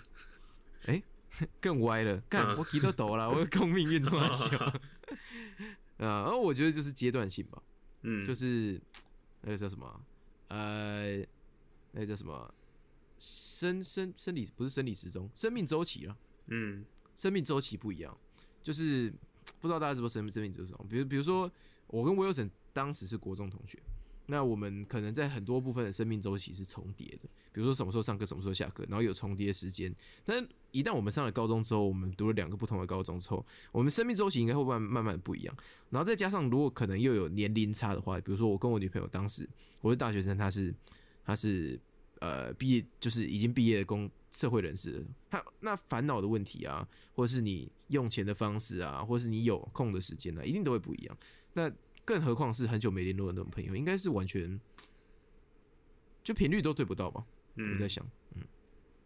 更歪了，干、嗯。我提到抖了，我控命运这么久啊，然后我觉得就是阶段性吧，嗯，就是是 那个叫什么啊？呃，那个叫什么生生生理不是生理时钟，生命周期啊，嗯。生命周期不一样，就是 不知道大家知不知道生生命周期是什么？比如比如说我跟 Wilson 当时是国中同学，那我们可能在很多部分的生命周期是重叠的，比如说什么时候上课，什么时候下课，然后有重叠的时间。但一旦我们上了高中之后，我们读了两个不同的高中之后，我们生命周期应该会慢慢慢不一样。然后再加上如果可能又有年龄差的话，比如说我跟我女朋友当时我是大学生，她是她是呃毕业就是已经毕业的工社会人士了，他那烦恼的问题啊，或者是你用钱的方式啊，或者是你有空的时间呢、啊，一定都会不一样。那更何况是很久没联络的那种朋友，应该是完全就频率都对不到吧？我在嗯，想，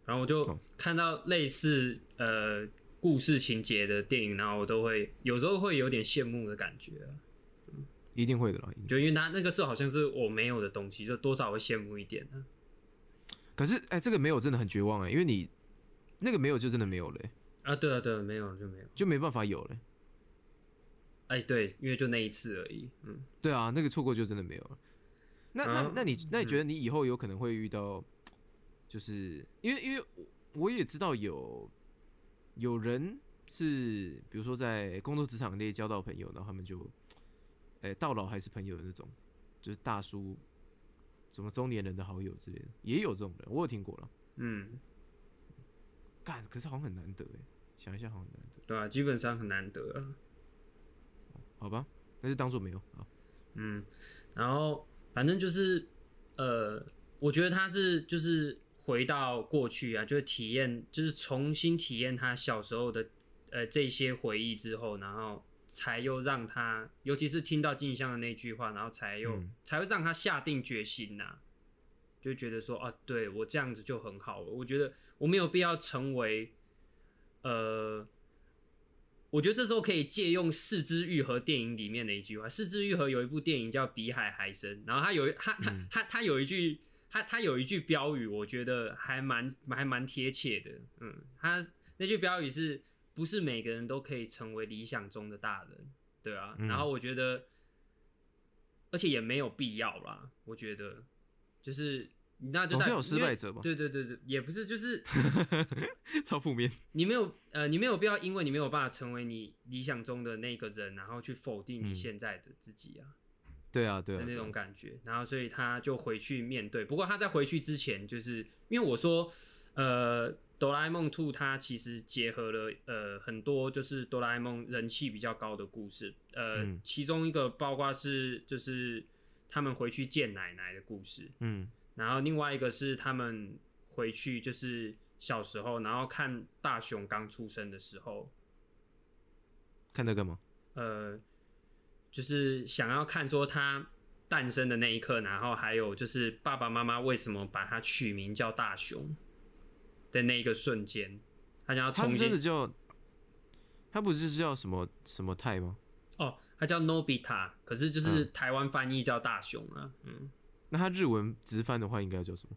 然后我就哦看到类似呃故事情节的电影，然后我都会有时候会有点羡慕的感觉啊，一定会的啦。就因为他那个是好像是我没有的东西，就多少会羡慕一点啊。可是哎、这个没有真的很绝望哎、因为你那个没有就真的没有了欸、啊，对啊，对啊，没有了就没有。就没办法有了欸、哎，对，因为就那一次而已。嗯，对啊，那个错过就真的没有了。那那啊那你那你觉得你以后有可能会遇到，就是因为因为我我也知道有有人是比如说在工作职场内交到朋友，然后他们就，哎、到老还是朋友的那种，就是大叔，什么中年人的好友之类的，也有这种人，我有听过了。嗯，干，可是好像很难得哎，想一下好像很难得，对啊，基本上很难得啊。好吧，那就当做没有啊。嗯，然后反正就是呃，我觉得他是就是回到过去啊，就是体验，就是重新体验他小时候的呃这些回忆之后，然后才又让他，尤其是听到静香的那句话，然后才又、嗯才会让他下定决心呐、就觉得说啊，对我这样子就很好了。我觉得我没有必要成为呃。我觉得这时候可以借用《四之愈合》电影里面的一句话，《四之愈合》有一部电影叫《比海还深》，然后他有一他他他他有一句他他有一句标语，我觉得还蛮还蛮贴切的。嗯，他那句标语是不是每个人都可以成为理想中的大人？对啊，嗯然后我觉得，而且也没有必要啦。我觉得就是那就代总是有失败者吧对对对对，也不是就是 超负面。你没有呃，你没有必要因为你没有办法成为你理想中的那个人，然后去否定你嗯现在的自己啊对啊，对啊，的那种感觉。然后所以他就回去面对。不过他在回去之前，就是因为我说呃，哆啦 A 梦 Two 它其实结合了呃很多就是哆啦 A 梦人气比较高的故事，呃，嗯其中一个包括是就是他们回去见奶奶的故事，嗯然后另外一个是他们回去就是小时候，然后看大雄刚出生的时候，看那个吗？呃，就是想要看说他诞生的那一刻，然后还有就是爸爸妈妈为什么把他取名叫大雄的那一个瞬间，他想要重他是真的新叫，他不是叫什么什么泰吗？哦，他叫 Nobita，可是就是台湾翻译叫大雄啊，嗯。那他日文直翻的话应该叫什么？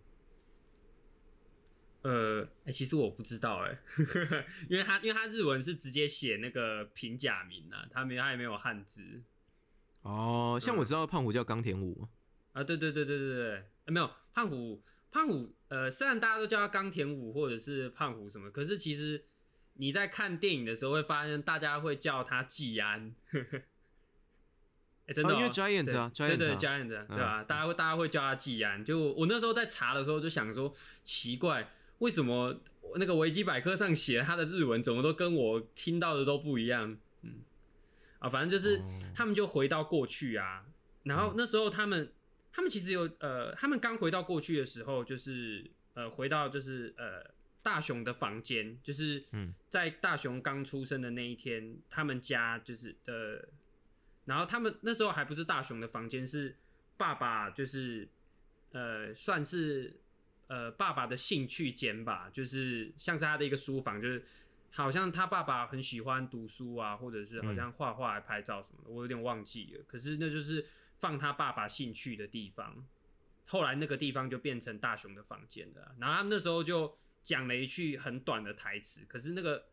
呃，哎、其实我不知道哎、因为他因为他日文是直接写那个平假名啊，他没他也没有汉字哦，像嗯我知道胖虎叫冈田武嘛，啊，啊，对对对对对对，呃没有胖虎，胖虎，呃，虽然大家都叫他钢田武或者是胖虎什么，可是其实你在看电影的时候会发现，大家会叫他季安。哎、真的、哦哦因为 Giant 啊对对 Giant 对吧、大家会大家会叫他季安。就我我那时候在查的时候就想说，奇怪，为什么那个维基百科上写他的日文怎么都跟我听到的都不一样？嗯，啊，反正就是他们就回到过去啊，然后那时候他们他们其实有呃，他们刚回到过去的时候，就是呃回到就是呃大雄的房间，就是嗯。在大雄刚出生的那一天，他们家就是呃，然后他们那时候还不是大雄的房间，是爸爸就是呃算是呃爸爸的兴趣间吧，就是像是他的一个书房，就是好像他爸爸很喜欢读书啊，或者是好像画画、拍照什么的，我有点忘记了。可是那就是放他爸爸兴趣的地方。后来那个地方就变成大雄的房间了啊，然后他们那时候就讲了一句很短的台词，可是那个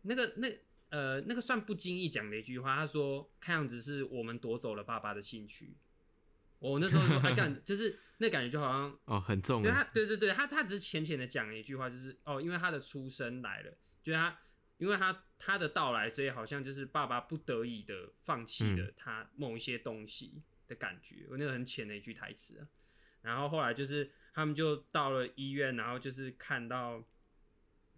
那个那呃那个算不经意讲的一句话，他说看样子是我们夺走了爸爸的兴趣。我那时候说，哎干，就是那感觉就好像哦，很重所以他欸，对对对，他他只是浅浅的讲了一句话，就是哦，因为他的出生来了，就是他因为他他的到来，所以好像就是爸爸不得已的放弃了他某一些东西的感觉。我那个很浅的一句台词啊。然后后来就是他们就到了医院，然后就是看到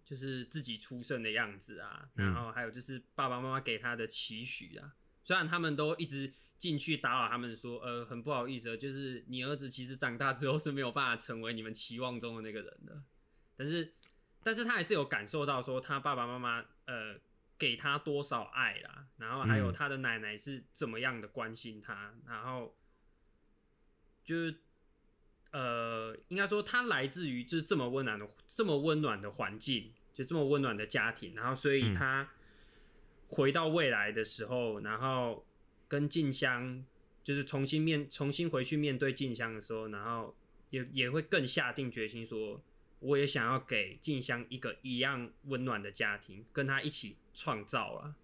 就是自己出生的样子啊，嗯。然后还有就是爸爸妈妈给他的期许啊。虽然他们都一直进去打扰他们说，呃，很不好意思，就是你儿子其实长大之后是没有办法成为你们期望中的那个人的，但是，但是他还是有感受到说他爸爸妈妈呃给他多少爱啦，然后还有嗯。他的奶奶是怎么样的关心他，然后就是呃，应该说他来自于就是这么温暖的这么温暖的环境，就这么温暖的家庭，然后所以嗯他回到未来的时候，然后跟静香就是重新面重新回去面对静香的时候，然后也也会更下定决心说，我也想要给静香一个一样温暖的家庭，跟他一起创造啊。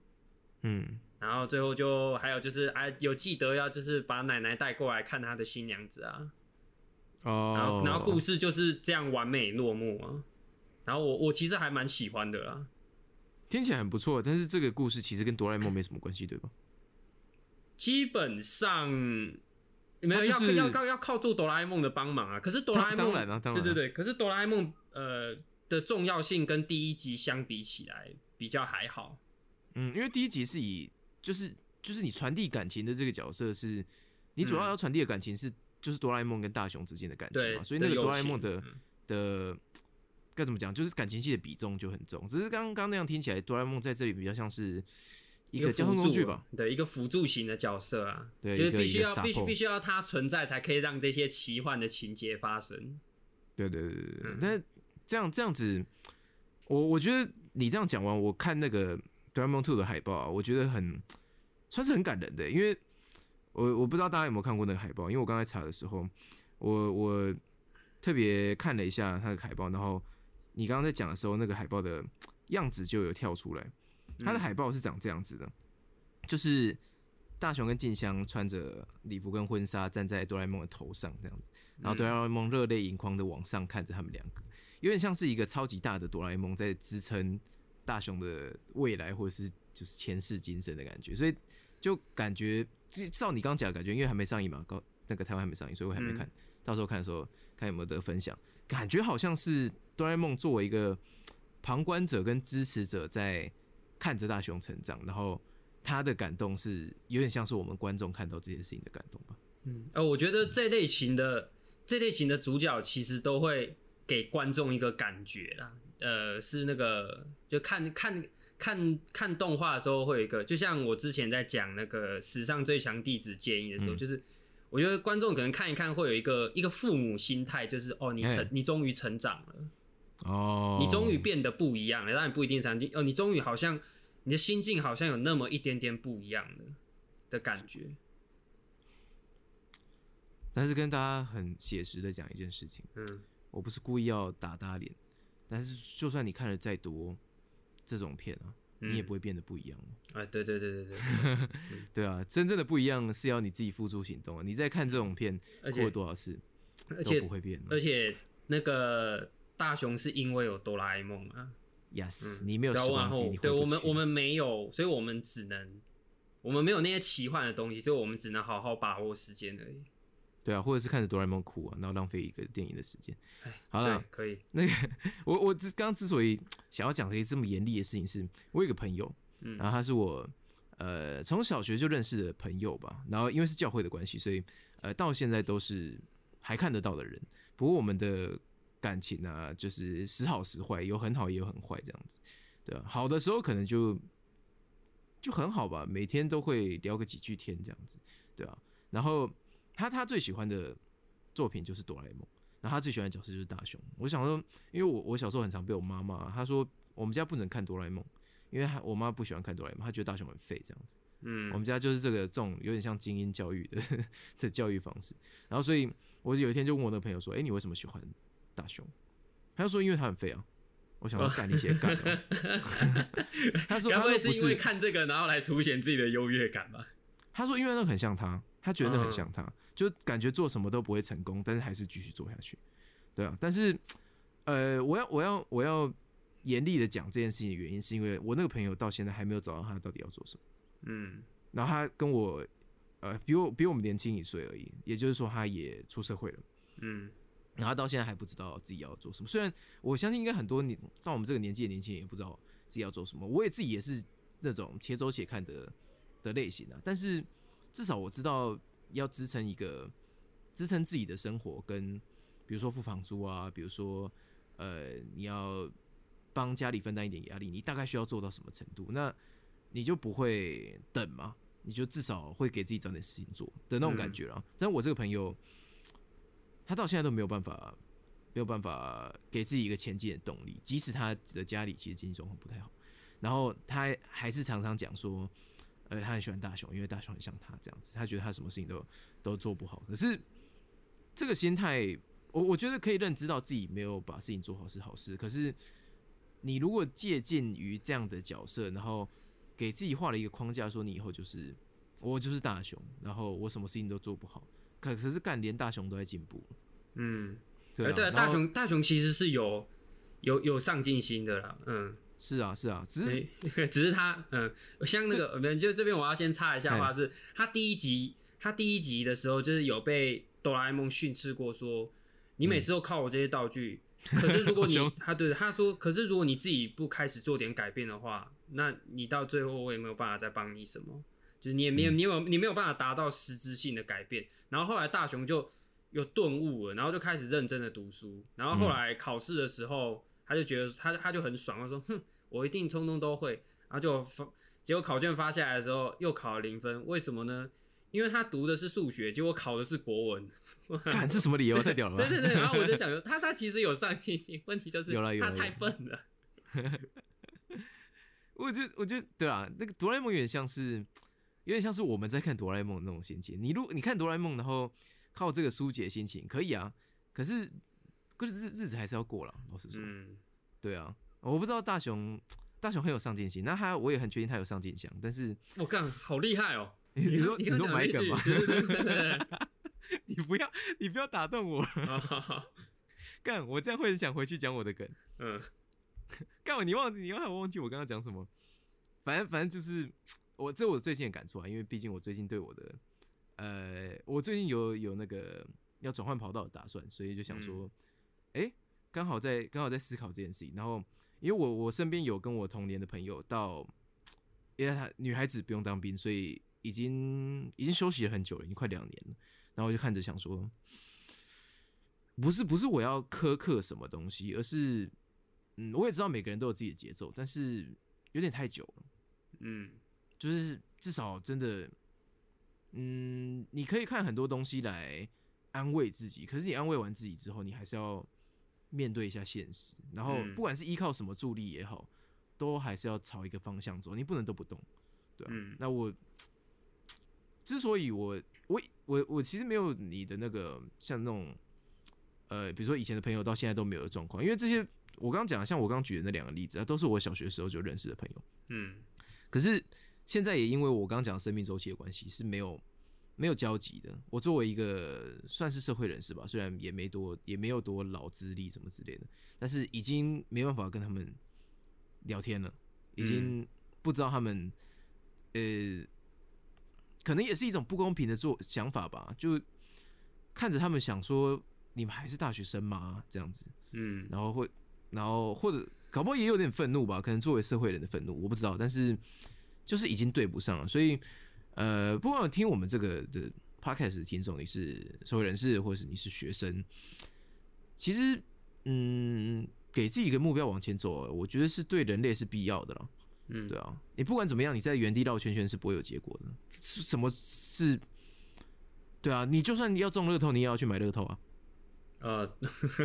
嗯，然后最后就还有就是啊，有记得要就是把奶奶带过来看她的新娘子啊，哦，然后然后故事就是这样完美落幕啊。然后我我其实还蛮喜欢的啦，听起来很不错，但是这个故事其实跟哆啦 A 梦没什么关系，对吧？基本上没有要、它就是要要要靠住哆啦 A 梦的帮忙啊。可是哆啦 A 梦当然啊当然啊对对对，可是哆啦 A 梦呃的重要性跟第一集相比起来比较还好。嗯，因为第一集是以就是就是你传递感情的这个角色是，你主要嗯要传递的感情是就是哆啦 A 梦跟大雄之间的感情嘛，所以那个哆啦 A 梦情的嗯的该怎么讲，就是感情戏的比重就很重。只是刚刚那样听起来，哆啦 A 梦在这里比较像是一个交通工具吧，对，一个辅助型的角色啊，对就是必须要必须必须要它存在，才可以让这些奇幻的情节发生。对对对对对。嗯但这样这样子，我我觉得你这样讲完，我看那个哆啦 A 梦 Two 的海报啊，我觉得很算是很感人的，因为我我不知道大家有没有看过那个海报，因为我刚才查的时候，我我特别看了一下那个海报，然后你刚刚在讲的时候，那个海报的样子就有跳出来。它的嗯。海报是长这样子的，就是大雄跟静香穿着礼服跟婚纱站在哆啦 A 梦的头上这样子，然后哆啦 A 梦热泪盈眶的往上看着他们两个，有点像是一个超级大的哆啦 A 梦在支撑大雄的未来或者是就是前世今生的感觉，所以就感觉就照你刚刚讲的感觉，因为还没上映嘛，高那个台湾还没上映，所以我还没看，到时候看的时候看有没有得分享，感觉好像是哆啦 A 梦作为一个旁观者跟支持者在看着大雄成长，然后他的感动是有点像是我们观众看到这件事情的感动吧。嗯，呃，我觉得这类型的这类型的主角其实都会给观众一个感觉啦，呃，是那个就看看看看动画的时候会有一个，就像我之前在讲那个史上最强弟子建议的时候，嗯就是我觉得观众可能看一看会有一个一个父母心态，就是哦，你成哎你终于成长了。哦你终于变得不一样了，当然不一定是哦，你终于好像你的心境好像有那么一点点不一样的的感觉。但是跟大家很写实的讲一件事情，嗯我不是故意要打大家脸，但是就算你看了再多这种片啊，你也不会变得不一样。啊，对对对对对，对啊，真正的不一样是要你自己付诸行动啊！你在看这种片过了多少次，而且不会变。而且那个大雄是因为有哆啦 A 梦啊，yes，、嗯你没有对啊时光机，往后对我们我们没有，所以我们只能我们没有那些奇幻的东西，所以我们只能好好把握时间而已。对啊，或者是看着哆啦 A 梦哭啊，然后浪费一个电影的时间。哎，好了，可以，那个 我我之刚刚之所以想要讲这些这么严厉的事情是，我有一个朋友，嗯然后他是我呃从小学就认识的朋友吧，然后因为是教会的关系，所以呃到现在都是还看得到的人。不过我们的感情啊，就是时好时坏，有很好也有很坏这样子，对啊，好的时候可能就就很好吧，每天都会聊个几句天这样子，对啊。然后他他最喜欢的作品就是哆啦 A 梦。然后他最喜欢的角色就是大雄。我想说，因为我我小时候很常被我妈骂，她说我们家不能看哆啦 A 梦，因为她我妈不喜欢看哆啦 A 梦，她觉得大雄很废这样子。嗯，我们家就是这个这种有点像精英教育的 的教育方式。然后所以我有一天就问我那个朋友说：“哎、你为什么喜欢大雄？”他就说：“因为他很废啊。”我想要干你些干啊。他说：“该他不不会是因为看这个，然后来凸显自己的优越感吧？他说因为那个很像他，他觉得那很嗯像他，就感觉做什么都不会成功，但是还是继续做下去，对啊。但是呃，我要我要我要严厉的讲这件事情的原因，是因为我那个朋友到现在还没有找到他到底要做什么，嗯然后他跟我呃比我比我们年轻一岁而已，也就是说他也出社会了。嗯然后到现在还不知道自己要做什么。虽然我相信应该很多年到我们这个年纪的年轻人也不知道自己要做什么，我也自己也是那种且走且看的的类型啊。但是至少我知道要支撑一个支撑自己的生活，跟比如说付房租啊，比如说呃你要帮家里分担一点压力，你大概需要做到什么程度，那你就不会等嘛。你就至少会给自己找点事情做的那种感觉啦。但我这个朋友，他到现在都没有办法，没有办法给自己一个前进的动力，即使他的家里其实经济状况不太好，然后他还是常常讲说，呃，他很喜欢大雄，因为大雄很像他这样子，他觉得他什么事情都都做不好。可是这个心态，我我觉得可以认知到自己没有把事情做好是好事，可是你如果借鉴于这样的角色，然后给自己画了一个框架，说你以后就是我就是大雄，然后我什么事情都做不好，可可是干连大雄都在进步。嗯，对啊，哎对啊，大雄大雄其实是有有有上进心的啦，嗯，是啊是啊，只是对 只是他，嗯，像那个，呃就这边我要先插一下话是，他第一集他第一集的时候就是有被哆啦 A 梦训斥过说，你每次都靠我这些道具，可是如果你他对他说，可是如果你自己不开始做点改变的话，那你到最后我也没有办法再帮你什么，就是你也没有、你有你没有办法达到实质性的改变。然后后来大雄就有顿悟了，然后就开始认真的读书，然后后来考试的时候，他就觉得他他就很爽，他说哼，我一定通通都会，然后就发结果考卷发下来的时候又考了零分，为什么呢？因为他读的是数学，结果考的是国文。干这什么理由？太屌了吧！对对对，然后我就想说，他他其实有上进心，问题就是他太笨了。我觉得，我觉得对啊，那个哆啦 A 梦有点像是，有点像是我们在看哆啦 A 梦的那种心情。你如你看哆啦 A 梦，然后靠这个疏解心情，可以啊。可是，可是日日子还是要过了。老实说，嗯，对啊，我不知道大雄，大雄很有上进心，那他我也很确定他有上进心，但是我干，好厉害哦！你你说你你说买梗吗？你不要你不要打动我，干我这样会很想回去讲我的梗。嗯 干我你忘你忘我忘记我刚刚讲什么？反正反正就是我这我最近的感触啊，因为毕竟我最近对我的呃，我最近有有那个要转换跑道的打算，所以就想说，哎、刚好在刚好在思考这件事情。然后因为我我身边有跟我同年的朋友到，因为他女孩子不用当兵，所以已经已经休息了很久了，已经快两年了。然后我就看着想说，不是不是我要苛刻什么东西，而是嗯，我也知道每个人都有自己的节奏，但是有点太久了。嗯就是至少真的，嗯，你可以看很多东西来安慰自己，可是你安慰完自己之后，你还是要面对一下现实。然后嗯不管是依靠什么助力也好，都还是要朝一个方向走，你不能都不动，对啊。嗯那我之所以我我我我其实没有你的那个像那种呃，比如说以前的朋友到现在都没有的状况，因为这些我刚刚讲的，像我刚刚举的那两个例子啊，都是我小学时候就认识的朋友。嗯可是现在也因为我刚刚讲生命周期的关系，是没有没有交集的。我作为一个算是社会人士吧，虽然也没多也没有多老资历什么之类的，但是已经没办法跟他们聊天了，已经不知道他们呃，可能也是一种不公平的做想法吧，就看着他们想说，你们还是大学生吗？这样子，嗯然后会，然后或者搞不好也有点愤怒吧，可能作为社会人的愤怒，我不知道，但是就是已经对不上了，所以呃，不管有听我们这个的 podcast 的听众，你是社会人士，或者是你是学生，其实嗯，给自己一个目标往前走，我觉得是对人类是必要的了。嗯，对啊，你不管怎么样，你在原地绕圈圈是不会有结果的。是什么是？对啊，你就算要中乐透，你也要去买乐透啊。呃，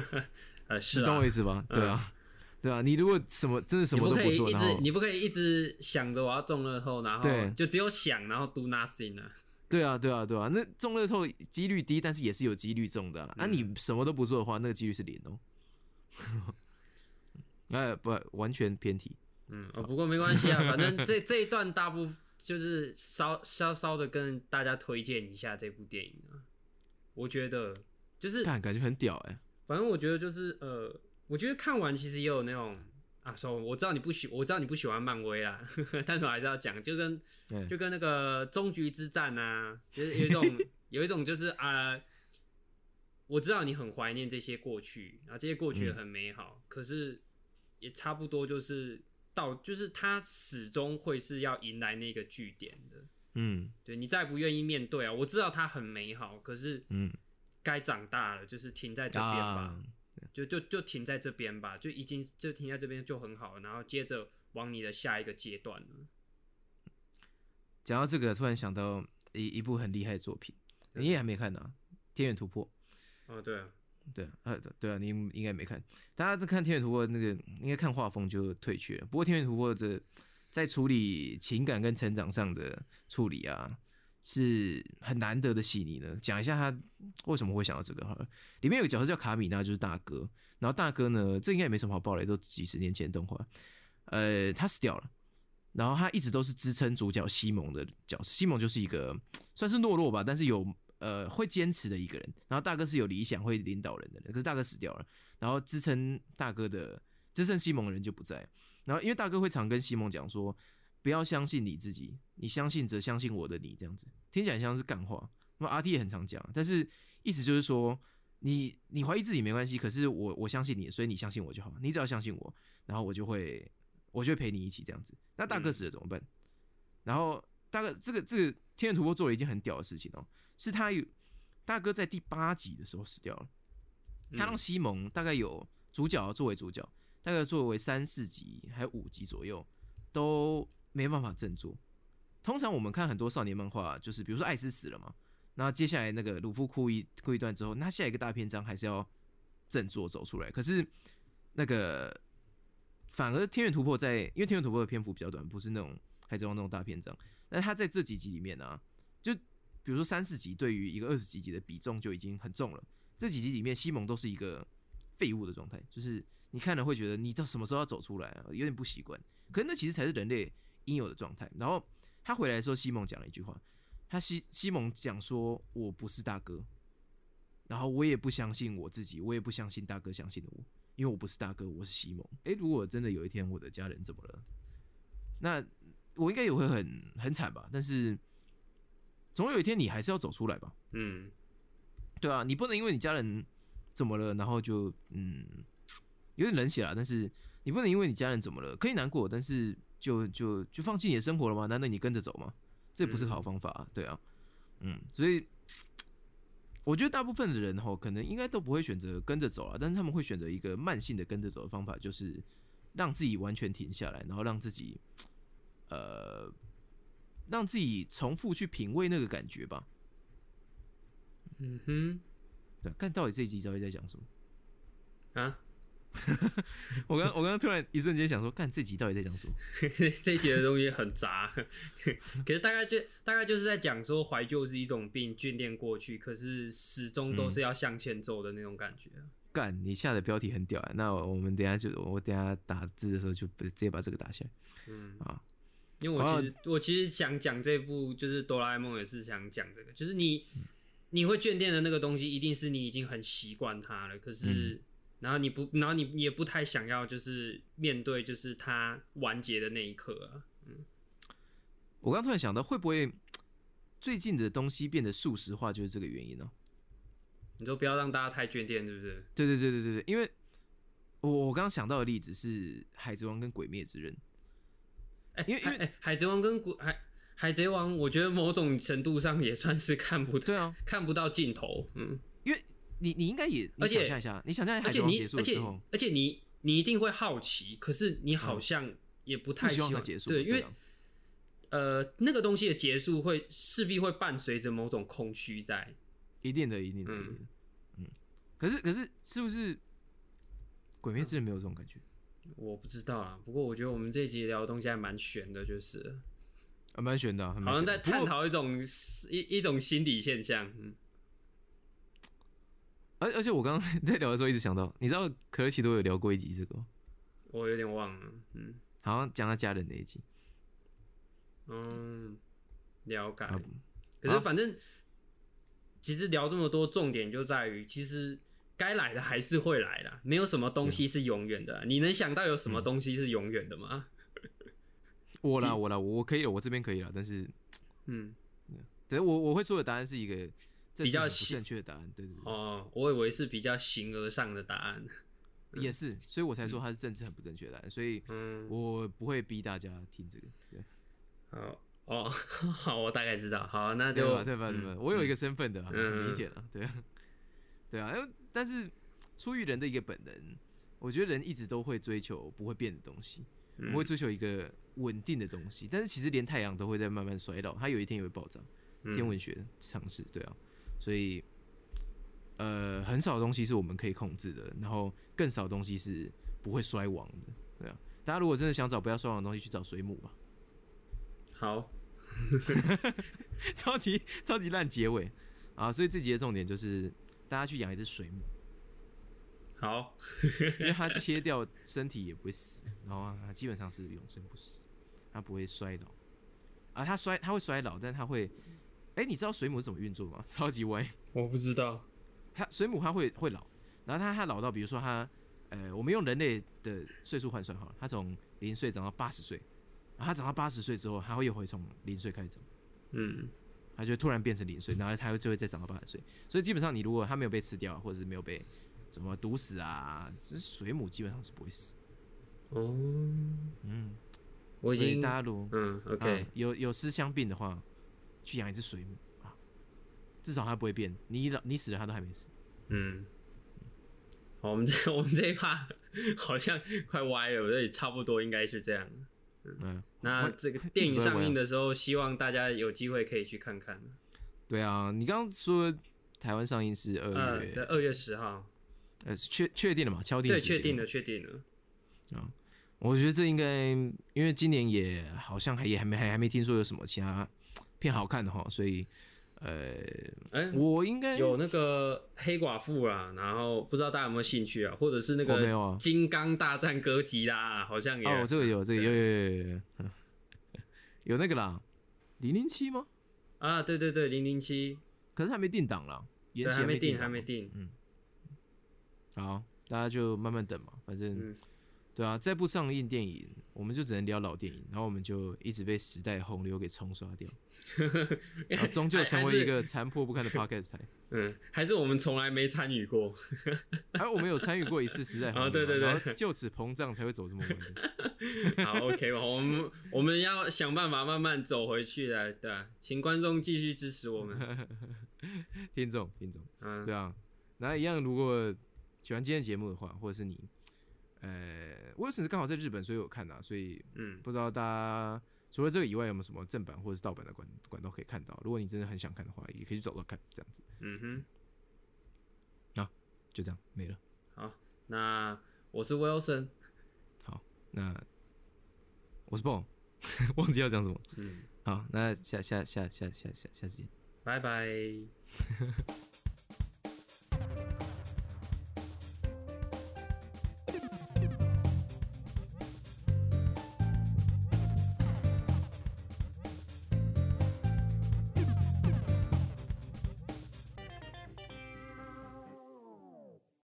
呃是你懂啊我意思吧？对啊，对啊，你如果什么真的什你么都做，不可以一直你不可以一直想着我要中乐透，然后就只有想，然后 do nothing 啊。对啊，对啊，对啊，那中乐透几率低，但是也是有几率中的啊。那、嗯你什么都不做的话，那个几率是零哦。哎，不，完全偏题。嗯，哦，不过没关系啊，反正这这一段大部分就是稍稍稍的跟大家推荐一下这部电影啊。我觉得就是，看感觉很屌哎、反正我觉得就是呃，我觉得看完其实也有那种啊，说我知道你不喜，我知道你不喜欢漫威啦，但是我还是要讲，就跟哎就跟那个终局之战啊，就是有一种 有一种就是啊、我知道你很怀念这些过去，然后这些过去很美好，可是也差不多就是到，就是他始终会是要迎来那个据点的。嗯对你再不愿意面对啊，我知道它很美好，可是嗯该长大了，就是停在这边吧，啊，就就就停在这边吧，就已经就停在这边就很好了，然后接着往你的下一个阶段了。讲到这个，突然想到一一部很厉害的作品，你也还没看呢、啊，《天元突破》。哦，对啊，对啊，呃，对啊，你应该没看。大家都看《天元突破》那个，应该看画风就退却了。不过《天元突破》这在处理情感跟成长上的处理啊，是很难得的细腻呢。讲一下他为什么会想到这个好了。里面有个角色叫卡米娜，就是大哥。然后大哥呢，这应该也没什么好爆雷，都几十年前动画。呃，他死掉了。然后他一直都是支撑主角西蒙的角色。西蒙就是一个算是懦弱吧，但是有呃会坚持的一个人。然后大哥是有理想会领导人的人，可是大哥死掉了，然后支撑大哥的支撑西蒙的人就不在。然后因为大哥会常跟西蒙讲说，不要相信你自己，你相信则相信我的你，这样子听起来像是干话。那么阿 T 也很常讲，但是意思就是说，你你怀疑自己没关系，可是我我相信你，所以你相信我就好，你只要相信我，然后我就会我就会陪你一起这样子。那大哥死了怎么办？然后大哥这个这个天元突破做了一件很屌的事情哦，是他有大哥在第八集的时候死掉了，他让西蒙大概有主角作为主角，大概作为三四集还有五集左右都没办法振作。通常我们看很多少年漫画，就是比如说艾斯死了嘛，那接下来那个鲁夫哭一哭一段之后，那下一个大篇章还是要振作走出来。可是那个反而天元突破在，因为天元突破的篇幅比较短，不是那种海贼王那种大篇章，那他在这几集里面啊，就比如说三四集对于一个二十几集的比重就已经很重了。这几集里面，西蒙都是一个废物的状态，就是你看了会觉得你到什么时候要走出来啊，有点不习惯。可是那其实才是人类应有的状态。然后他回来的时候，西蒙讲了一句话，他西西蒙讲说：“我不是大哥，然后我也不相信我自己，我也不相信大哥相信的我，因为我不是大哥，我是西蒙。诶，如果真的有一天我的家人怎么了，那我应该也会很很惨吧？但是总有一天你还是要走出来吧。”嗯，对啊，你不能因为你家人怎么了，然后就嗯有点冷血了。但是你不能因为你家人怎么了，可以难过，但是就就就放弃你的生活了吗？难道你跟着走吗？这不是好方法、啊，对啊，嗯，所以我觉得大部分的人吼，可能应该都不会选择跟着走啊，但是他们会选择一个慢性的跟着走的方法，就是让自己完全停下来，然后让自己呃让自己重复去品味那个感觉吧。嗯哼，对，看到底这一集到底在讲什么？啊，我刚我刚刚突然一瞬间想说，干这集到底在讲什么？这一集的东西很杂，可是大概就大概就是在讲说怀旧是一种病，眷恋过去，可是始终都是要向前走的那种感觉啊。干，你下的标题很屌啊！那我们等下就我等下打字的时候就直接把这个打下来嗯，啊。因为我其实、我其实想讲这部就是哆啦 A 梦，也是想讲这个，就是你你会眷恋的那个东西，一定是你已经很习惯它了，可是、然后你不，然后你你也不太想要就是面对就是它完结的那一刻啊。嗯我刚突然想到，会不会最近的东西变得速食化，就是这个原因呢、你说不要让大家太眷恋，对不对？对对对对对对，因为我我刚刚想到的例子是《海贼王》跟《鬼灭之刃》，哎、因为因为海哎海贼王跟鬼海海贼王，我觉得某种程度上也算是看不对啊，看不到尽头，嗯。因为你你应该也，你而且想象一下，你想象一下而且你而且而且你你一定会好奇，可是你好像也不太不希望它结束，对，因为啊呃那个东西的结束会势必会伴随着某种空虚在。一定的，一定的，嗯。可是可是是不是《鬼灭之刃》没有这种感觉？我不知道啊，不过我觉得我们这一集聊的东西还蛮悬的，就是了啊，蛮悬的啊，还蛮好像在探讨一种一一种心理现象。嗯，而而且我刚刚 在聊的时候一直想到，你知道可乐奇都有聊过一集这个吗，我有点忘了。嗯好像讲他家人那一集。嗯，了解。啊可是反正其实聊这么多，重点就在于其实。该来的还是会来的，没有什么东西是永远的啊、你能想到有什嗯么东西是永远的吗？我啦，我啦，我我可以了，我这边可以了，但是，嗯，对我我会说的答案是一个比较细正确的答案，对对对，哦，我以为是比较形而上的答案。也是，所以我才说它是政治很不正确的答案，所以嗯，我不会逼大家听这个，对好哦，好，我大概知道。好，那对就吧？对吧？对吧？嗯我有一个身份的啊，嗯很明显啊，对啊，对啊，因为但是出于人的一个本能，我觉得人一直都会追求不会变的东西，我嗯会追求一个稳定的东西，但是其实连太阳都会在慢慢衰老，它有一天也会爆炸。嗯天文学常识，对啊，所以呃，很少东西是我们可以控制的，然后更少东西是不会衰亡的，对啊。大家如果真的想找不要衰亡的东西，去找水母吧，好，超级超级烂结尾啊！所以这集的重点就是大家去养一只水母，好，因为它切掉身体也不会死，然后它基本上是永生不死，它不会衰老啊，它衰它会衰老，但它会，哎、你知道水母是怎么运作吗？超级歪。我不知道。它水母它会会老，然后它它老到，比如说它，呃，我们用人类的岁数换算好了，它从零岁长到八十岁，然后它长到八十岁之后，它会又会从零岁开始长，嗯它就会突然变成零岁，然后它就会再长到八十岁。所以基本上你如果它没有被吃掉，或者是没有被什么毒死啊，这水母基本上是不会死。哦，嗯，我已经大家如嗯，OK，啊有有思乡病的话，去养一只水母啊，至少它不会变。你老你死了，它都还没死。嗯。我们这 我们这一趴好像快歪了，我这里差不多应该是这样。嗯，我那这个电影上映的时候，希望大家有机会可以去看看。对啊，你刚刚说台湾上映是二呃，月，对，二月十号，呃，是确确定了嘛？敲定对。确定了，确定了。我觉得这应该，因为今年也好像还也还没还还没听说有什么其他片好看的哈，所以呃，哎，我应该有那个黑寡妇啦，然后不知道大家有没有兴趣啊，或者是那个金刚大战哥吉拉，好像也哦，这个有这个有对有有有有有。有那个啦，零零七吗？啊，对对对，零零七，可是还没定档啦，延对，期还没定，还没定。嗯。好，大家就慢慢等嘛，反正、嗯。对啊，再不上映电影，我们就只能聊老电影，然后我们就一直被时代洪流给冲刷掉，然后终究成为一个残破不堪的 podcast 台。嗯，还是我们从来没参与过。而我们有参与过一次时代 洪流，哦对对对就此膨胀才会走这么弯。好，OK，好我们我们要想办法慢慢走回去的，对吧、请观众继续支持我们。听众，听众，嗯，对啊，那一样，如果喜欢今天的节目的话，或者是你，呃，我有时是刚好在日本，所以我看啊，所以嗯，不知道大家除了这个以外，有没有什么正版或者是盗版的管管道可以看到？如果你真的很想看的话，也可以去找找看，这样子，嗯哼，就这样没了。好，那我是 Wilson，好，那我是 Bon，忘记要讲什么。嗯，好，那下下下下下下下次见。拜拜。